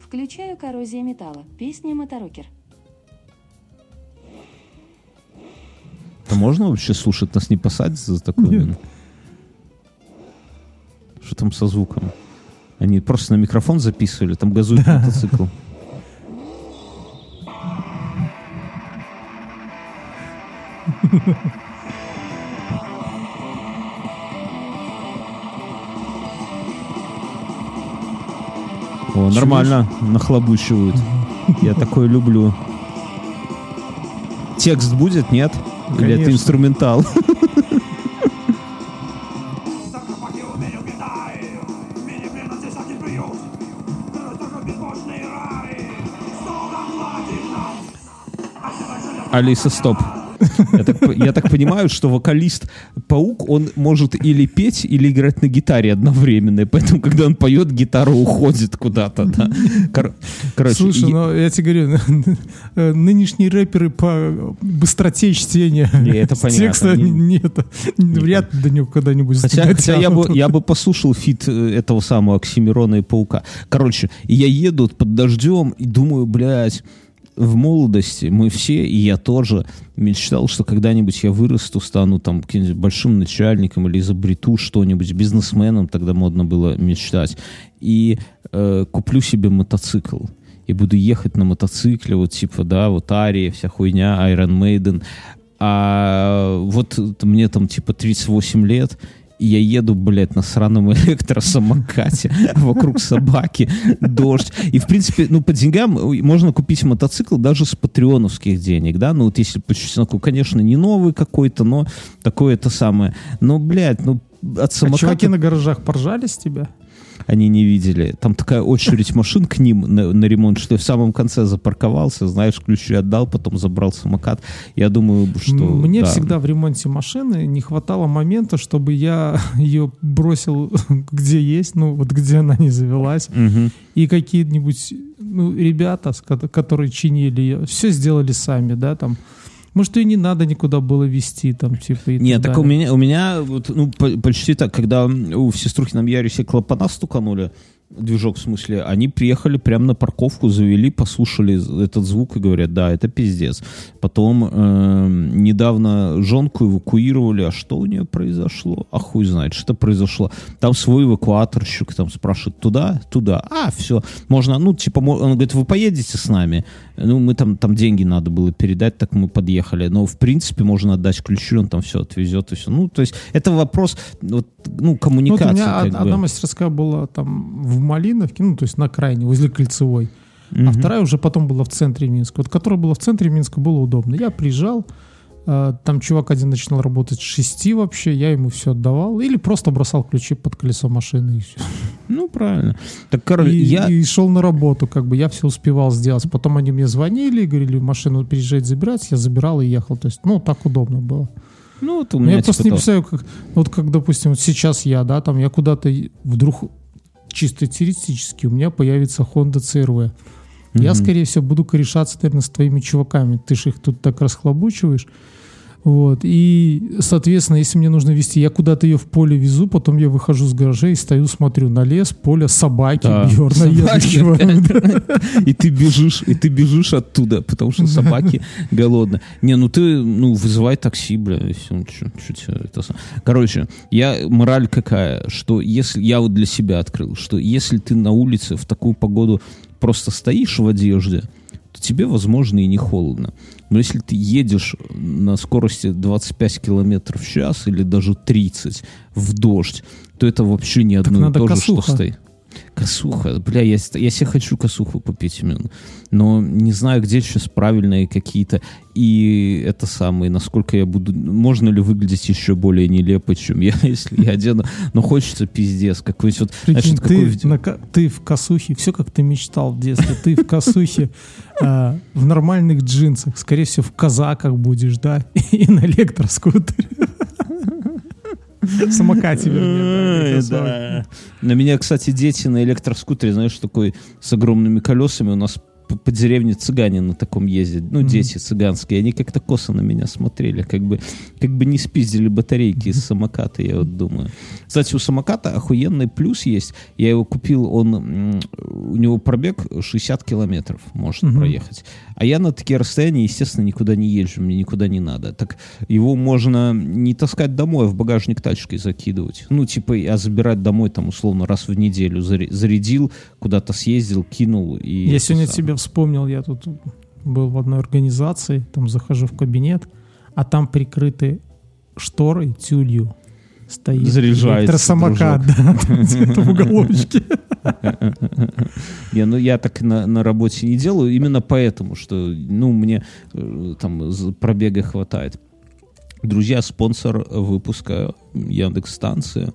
Включаю коррозия металла. Песня моторокер. Это можно вообще слушать? Нас не посадят за такое? Нет. Что там со звуком? Они просто на микрофон записывали, там газует мотоцикл. О, нормально, нахлобучивают. Я такое люблю. Текст будет, нет? Или это инструментал? Алиса, стоп. Я так, я так понимаю, что вокалист Паук, он может или петь, или играть на гитаре одновременно. И поэтому, когда он поет, гитара уходит куда-то. Да. Кор- короче, Слушай, и- ну я тебе говорю, э, нынешние рэперы по быстроте чтения Не, это понятно. текста Не- нет, вряд ли до него когда-нибудь Хотя, хотя я, бы, я бы послушал фит э, этого самого Оксимирона и Паука. Короче, я еду под дождем и думаю, блядь, в молодости мы все, и я тоже, мечтал, что когда-нибудь я вырасту, стану там каким-нибудь большим начальником или изобрету что-нибудь, бизнесменом, тогда модно было мечтать, и э, куплю себе мотоцикл. И буду ехать на мотоцикле, вот типа, да, вот Ария, вся хуйня, Iron Maiden. А вот мне там типа 38 лет, и я еду, блядь, на сраном электросамокате, вокруг собаки, дождь. И, в принципе, ну, по деньгам можно купить мотоцикл даже с патреоновских денег, да, ну, вот если по чесноку, конечно, не новый какой-то, но такое это самое. Но, блядь, ну, от А самоката... чуваки на гаражах поржали с тебя? Они не видели. Там такая очередь машин к ним на, на ремонт, что я в самом конце запарковался, знаешь, ключи отдал, потом забрал самокат. Я думаю, что... Мне да. всегда в ремонте машины не хватало момента, чтобы я ее бросил где есть, ну вот где она не завелась, Мгм. и какие-нибудь ну, ребята, которые чинили ее, все сделали сами, да, там. Может, и не надо никуда было вести, там, типа, и Нет, так так у меня, у меня вот, ну, по- почти так, когда у в Сеструхином Ярисе клапана стуканули, движок в смысле, они приехали прямо на парковку, завели, послушали этот звук и говорят, да, это пиздец. Потом э, недавно жонку эвакуировали, а что у нее произошло? А хуй знает, что произошло. Там свой эвакуаторщик там спрашивает, туда, туда, а, все, можно, ну, типа, он говорит, вы поедете с нами? Ну, мы там, там деньги надо было передать, так мы подъехали. Но, в принципе, можно отдать ключи, он там все отвезет и все. Ну, то есть, это вопрос, вот, ну, Ну, вот коммуникации. у меня од- одна мастерская была там в Малиновке, ну, то есть на крайне, возле Кольцевой. А Мгм. вторая уже потом была в центре Минска. Вот которая была в центре Минска, было удобно. Я приезжал, там чувак один начинал работать с 6 вообще, я ему все отдавал. Или просто бросал ключи под колесо машины и все. Ну, правильно. Так, короче, И, я... и шел на работу, как бы я все успевал сделать. Потом они мне звонили, говорили, машину переезжать забирать, я забирал и ехал. То есть, ну, так удобно было. Ну, вот у меня я просто типа не представляю, как, вот как, допустим, вот сейчас я, да, там я куда-то и- вдруг чисто теоретически у меня появится Honda CRV. Я, Мгм. скорее всего, буду корешаться, наверное, с твоими чуваками. Ты же их тут так расхлобучиваешь. Вот. И, соответственно, если мне нужно вести, я куда-то ее в поле везу, потом я выхожу с гаражей и стою, смотрю на лес, поле, собаки, Да. Едущего. И ты бежишь, и ты бежишь оттуда, потому что собаки голодны. Не, ну ты, ну, вызывай такси, бля, ну, Короче, я, мораль какая, что если, я вот для себя открыл, что если ты на улице в такую погоду просто стоишь в одежде, тебе, возможно, и не холодно. Но если ты едешь на скорости 25 километров в час или даже 30 в дождь, то это вообще не одно и то же, что косуха. стоит. Косуха, бля, я, я себе хочу косуху попить именно. Но не знаю, где сейчас правильные какие-то. И это самое, насколько я буду... Можно ли выглядеть еще более нелепо, чем я, если я одену. Но хочется пиздец. Какой-нибудь вот... Прикинь, какой ты, на ка- ты в косухе, все как ты мечтал в детстве, ты в косухе, а, в нормальных джинсах, скорее всего, в казаках будешь, да, и на электроскутере. Самокате, вернее, да. На меня, кстати, дети на электроскутере, знаешь, такой с огромными колесами. У нас по, по деревне цыгане на таком ездят. Ну, Мгм. дети цыганские. Они как-то косо на меня смотрели. Как бы, как бы не спиздили батарейки из самоката, я вот думаю. Кстати, у самоката охуенный плюс есть. Я его купил, он, у него пробег 60 километров может Мгм. проехать. А я на такие расстояния, естественно, никуда не езжу, мне никуда не надо. Так его можно не таскать домой, а в багажник тачкой закидывать. Ну, типа, а забирать домой, там, условно, раз в неделю. Зарядил, куда-то съездил, кинул. И Я сегодня самое. Тебя вспомнил, я тут был в одной организации, там захожу в кабинет, а там прикрыты шторой тюлью стоит Заряжается электросамокат, да, где-то в уголочке. Не, ну я так на, на работе не делаю, именно поэтому, что, ну, мне э, там пробега хватает. Друзья, спонсор выпуска Яндекс станция.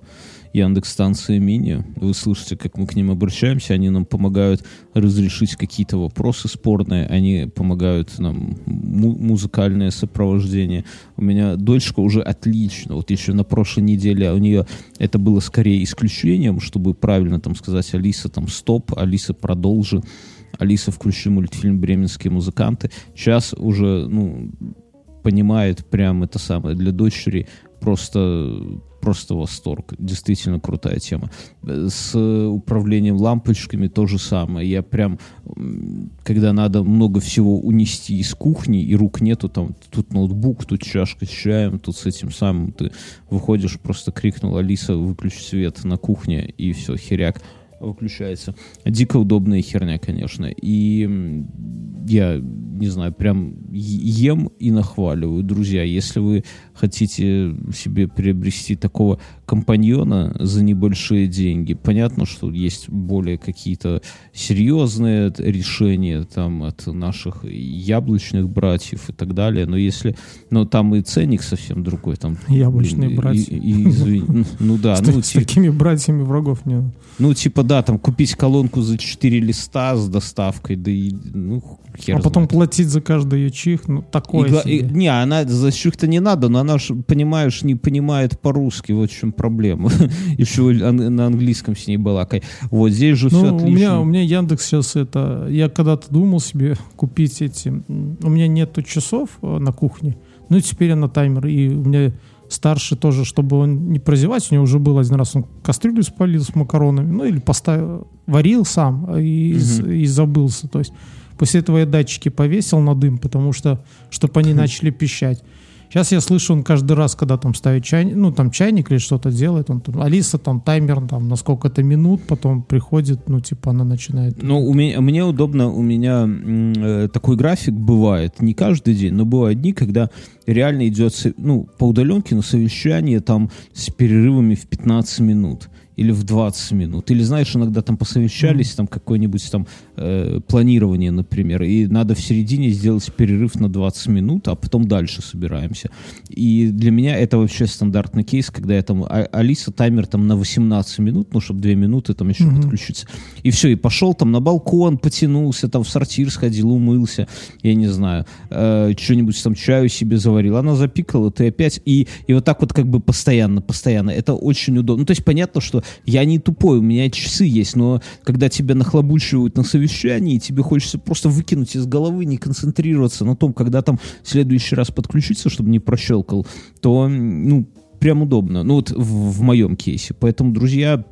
Яндекс станция мини. Вы слышите, как мы к ним обращаемся. Они нам помогают разрешить какие-то вопросы спорные. Они помогают нам му- музыкальное сопровождение. У меня дочка уже отлично. Вот еще на прошлой неделе у нее это было скорее исключением, чтобы правильно там сказать Алиса там стоп, Алиса продолжи. Алиса, включи мультфильм «Бременские музыканты». Сейчас уже, ну, понимает прям это самое для дочери просто просто восторг. Действительно крутая тема. С управлением лампочками то же самое. Я прям, когда надо много всего унести из кухни, и рук нету, там, тут ноутбук, тут чашка с чаем, тут с этим самым, ты выходишь, просто крикнул, Алиса, выключи свет на кухне, и все, херяк выключается. Дико удобная херня, конечно. И я не знаю, прям ем и нахваливаю. Друзья, если вы хотите себе приобрести такого компаньона за небольшие деньги, понятно, что есть более какие-то серьезные решения там от наших яблочных братьев и так далее, но если, но там и ценник совсем другой, там Яблочные блин, братья. и- и извини, ну, ну да, С, ну с такими братьями врагов не ну типа да, там купить колонку за 4 листа с доставкой, да и ну хер А потом знает. платить за каждый ее чих, ну, такое И себе. и- не, она за то не надо, но она ж, понимаешь, не понимает по-русски, вот в чем проблема. Еще на английском с ней балакай. Вот здесь же все Ну, у отлично. меня, у меня Яндекс сейчас это... Я когда-то думал себе купить эти... У меня нету часов э, на кухне, ну теперь я на таймер. И у меня старший тоже, чтобы он не прозевать, у него уже был один раз, он кастрюлю спалил с макаронами, ну или поставил, варил сам э, и, з- и забылся. То есть после этого я датчики повесил на дым, потому что, чтобы они начали пищать. Сейчас я слышу, он каждый раз, когда там ставит чайник, ну там чайник или что-то делает, он там, Алиса там таймер там на сколько-то минут, потом приходит, ну типа она начинает. Ну, у меня, мне удобно, у меня э, такой график бывает, не каждый день, но бывают дни, когда реально идет, ну, по удаленке на совещание там с перерывами в 15 минут или в 20 минут. Или, знаешь, иногда там посовещались, там какое-нибудь там э, планирование, например, и надо в середине сделать перерыв на 20 минут, а потом дальше собираемся. И для меня это вообще стандартный кейс, когда я там, а- Алиса таймер там на 18 минут, ну, чтобы 2 минуты там еще Мгм. подключиться. И все, и пошел там на балкон, потянулся, там в сортир сходил, умылся, я не знаю, э, что-нибудь там чаю себе заварил. Она запикала, ты опять, и, и вот так вот как бы постоянно, постоянно. Это очень удобно. Ну, то есть понятно, что я не тупой, у меня часы есть, но когда тебя нахлобучивают на совещании, тебе хочется просто выкинуть из головы, не концентрироваться на том, когда там в следующий раз подключиться, чтобы не прощелкал, то, ну, прям удобно. Ну, вот в, в моем кейсе. Поэтому, друзья,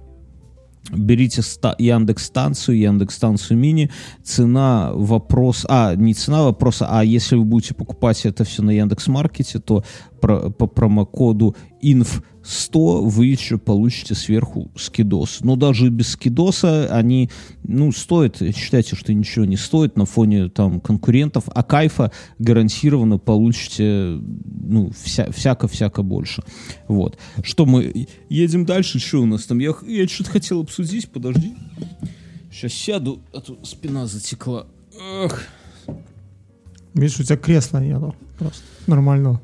берите ста- Яндекс станцию, Яндекс станцию мини. Цена вопрос, а не цена вопроса, а если вы будете покупать это все на Яндекс Маркете, то по промокоду inf 100 вы еще получите сверху скидос. Но даже без скидоса они, ну, стоят, считайте, что ничего не стоит на фоне там конкурентов, а кайфа гарантированно получите, ну, вся, всяко-всяко больше. Вот. Что мы едем дальше? Что у нас там? Я, я что-то хотел обсудить, подожди. Сейчас сяду, а то спина затекла. Эх. Видишь, у тебя кресла нету просто нормального.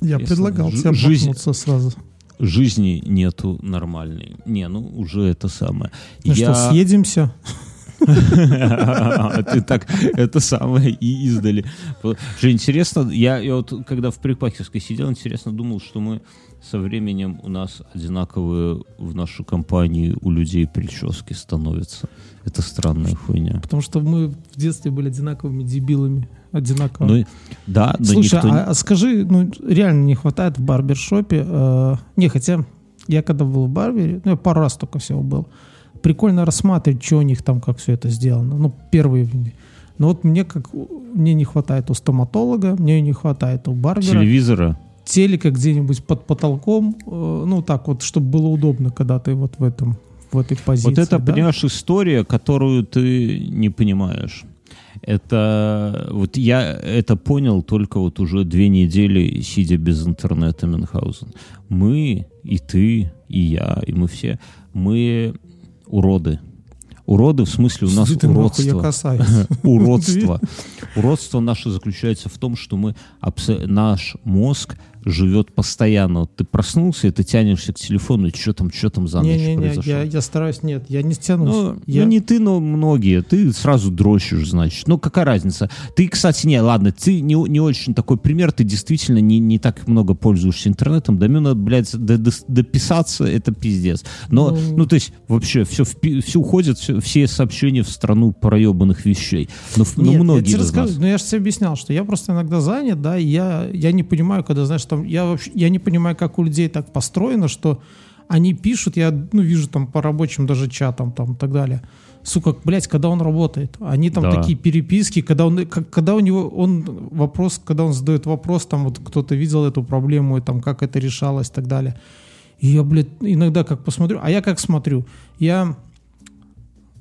Я Кресло. предлагал тебе жизнь. сразу. Жизни нету нормальной. Не, ну уже это самое. Ну что, съедемся? Ты так это самое и издали. Же интересно, я, я вот когда в припахерской сидел, интересно думал, что мы со временем у нас одинаковые в нашу компанию у людей прически становятся. Это странная хуйня. Потому что мы в детстве были одинаковыми дебилами. Одинаково. Ну, да, но Слушай, никто... а, а скажи, ну реально не хватает в барбершопе. э, не, хотя я когда был в барбере, ну я пару раз только всего был, прикольно рассматривать, что у них там, как все это сделано. Ну, первые. Но вот мне как мне не хватает у стоматолога, мне не хватает у барбера. телевизора. телека где-нибудь под потолком, э, ну так вот, чтобы было удобно, когда ты вот в этом в этой позиции. Вот это, да? понимаешь, история, которую ты не понимаешь. Это вот я это понял только вот уже две недели, сидя без интернета Мюнхгаузен. Мы, и ты, и я, и мы все, мы уроды. Уроды в смысле у нас уродство. Уродство. Уродство наше заключается в том, что мы наш мозг живет постоянно. Вот ты проснулся, и ты тянешься к телефону, и что там, что там за ночь Не-не-не, произошло. я, я стараюсь, нет, я не тянусь. Ну, я... ну, не ты, но многие. Ты сразу дрочишь, значит. Ну, какая разница? Ты, кстати, не, ладно, ты не, не очень такой пример, ты действительно не, не так много пользуешься интернетом. До надо, блядь, до- до- дописаться, это пиздец. Но, Ну. ну, то есть, вообще, все, все уходит, все, все сообщения в страну проебанных вещей. Но, в- но Нет, я многие тебе из расскажу, нас... ну я же тебе объяснял, что я просто иногда занят, да, и я, я не понимаю, когда, знаешь, там, я вообще, я не понимаю, как у людей так построено, что они пишут, я, ну, вижу там по рабочим даже чатам, там, и так далее. Сука, блядь, когда он работает? Они там Да. такие переписки, когда он, как- когда у него, он вопрос, когда он задает вопрос, там, вот кто-то видел эту проблему, и там, как это решалось, и так далее. И я, блядь, иногда как посмотрю, а я как смотрю, я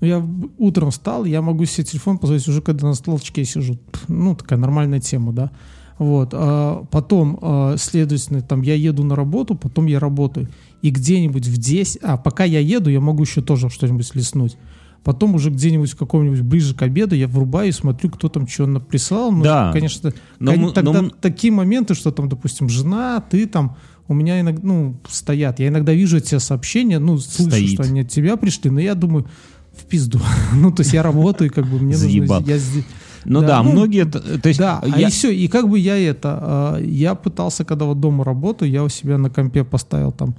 Я утром встал, я могу себе телефон позвонить уже, когда на столчке сижу. Пф, Ну, такая нормальная тема, да. Вот. а потом, а, следовательно, там я еду на работу, потом я работаю. И где-нибудь в 10... А, пока я еду, я могу еще тоже что-нибудь листнуть. Потом уже где-нибудь в каком-нибудь ближе к обеду я врубаю и смотрю, кто там что наприсал. Ну, Да. конечно, Но кон- мы- тогда но такие моменты, что там, допустим, жена, ты там, у меня иногда, ну, стоят. Я иногда вижу эти сообщения, ну, слышу, Стоит. что они от тебя пришли, но я думаю, в пизду. ну, то есть я работаю, как бы мне нужно... Я Ну Да, да, ну, многие... То есть да, а я- и все, и как бы я это, а, я пытался, когда вот дома работаю, я у себя на компе поставил там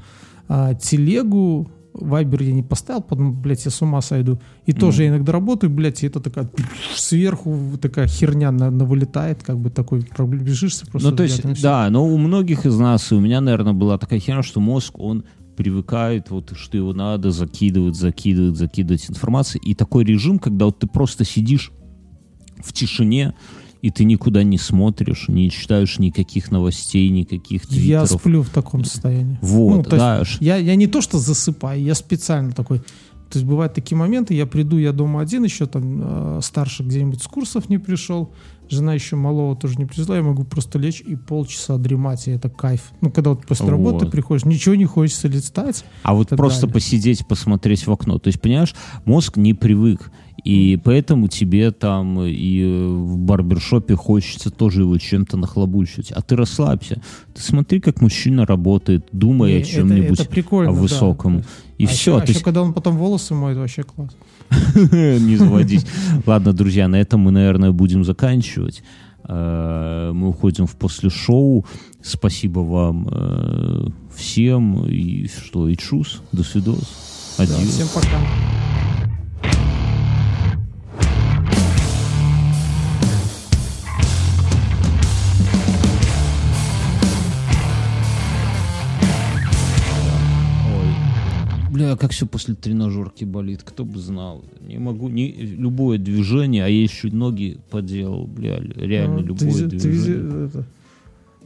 а, телегу, Вайбер я не поставил, потом, блядь, я с ума сойду. И тоже я иногда работаю, блядь, и это такая сверху такая херня на, на вылетает, как бы такой пробежишься просто. Ну, то есть, да, но у многих из нас, и у меня, наверное, была такая херня, что мозг, он привыкает, вот, что его надо закидывать, закидывать, закидывать информацией. И такой режим, когда вот ты просто сидишь в тишине, и ты никуда не смотришь, не читаешь никаких новостей, никаких Я твиттеров. сплю в таком состоянии. Вот, Ну, то да. я, я не то что засыпаю, я специально такой. То есть бывают такие моменты, я приду, я дома один, еще там э, старший где-нибудь с курсов не пришел, жена еще малого тоже не пришла, я могу просто лечь и полчаса дремать, и это кайф. Ну, когда вот после работы Вот. приходишь, ничего не хочется листать. А вот просто далее. посидеть, посмотреть в окно. То есть, понимаешь, мозг не привык. И поэтому тебе там и в барбершопе хочется тоже его чем-то нахлобучить. А ты расслабься. Ты смотри, как мужчина работает, думай И о чем-нибудь, о да. высоком. И а все, Еще, а ты еще когда он потом волосы моет, вообще класс. не заводись. Ладно, друзья, на этом мы, наверное, будем заканчивать. Э, Мы уходим в после шоу. Спасибо вам э, всем. И что, и чус. До свидос. Да, Адьос. всем пока. Бля, как все после тренажерки болит, кто бы знал. Не могу, не, любое движение, а я еще ноги поделал, бля, реально Ну, ты любое ты движение. это,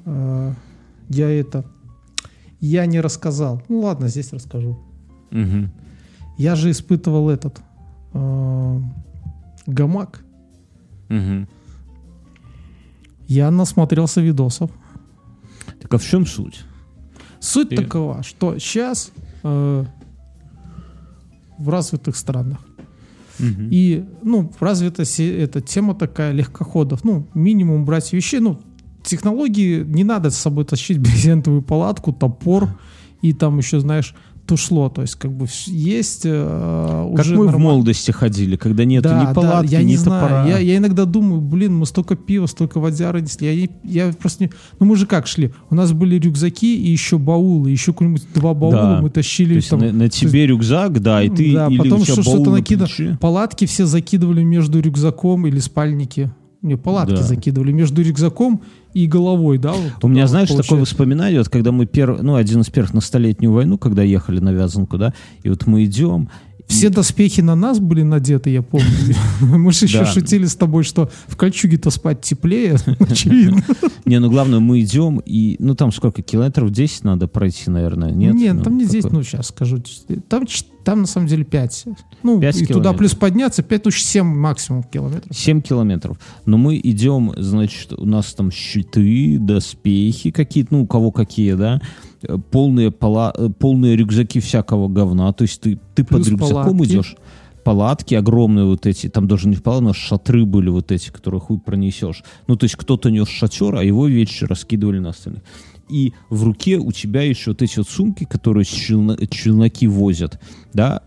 а, я это... Я не рассказал. Ну ладно, здесь расскажу. Мгм. Я же испытывал этот а, гамак. Мгм. Я насмотрелся видосов. Так а в чем суть? Суть Ты- такова, что сейчас в развитых странах Мгм. и ну развита эта тема такая легкоходов. Ну минимум брать вещей. Ну технологии не надо с собой тащить брезентовую палатку, топор и там еще знаешь тушло. То есть как бы есть э, Как уже мы в нормально- молодости ходили, когда нету Да, ни да, палатки, я ни не топора. знаю. Я, я иногда думаю, блин, мы столько пива, столько водяры несли. Я, я просто не... Ну мы же как шли? У нас были рюкзаки и еще баулы. Еще какие-нибудь два баула Да. мы То тащили. есть там, на, на тебе рюкзак, да, и ты да, или потом у тебя что- что-то баул на накидывали. плече. Палатки все закидывали между рюкзаком или спальники. Не, палатки Да. закидывали между рюкзаком и головой, да? вот У меня, вот знаешь, такое получается. воспоминание, вот когда мы первый, ну, один из первых на столетнюю войну, когда ехали на Вязанку, да, и вот мы идем, Все доспехи на нас были надеты, я помню. Мы же еще шутили с тобой, что в кольчуге-то спать теплее, очевидно. Не, ну главное, мы идем, и, ну там сколько, километров 10 надо пройти, наверное, нет? Нет, Ну, там не здесь, какой? ну сейчас скажу. Там, там на самом деле 5. Ну, Пять и туда плюс подняться 5, уж 7 максимум километров. 7 километров. Но мы идем, значит, у нас там щиты, доспехи какие-то, ну, у кого какие, да, полные, пола, э, полные рюкзаки всякого говна. То есть ты, ты под рюкзаком палатки. идешь, палатки огромные вот эти, там даже не палатки, но шатры были вот эти, которые хуй пронесешь. Ну, то есть кто-то нес шатер, а его вещи раскидывали на остальных. И в руке у тебя еще вот эти вот сумки, которые челно- челноки возят, да,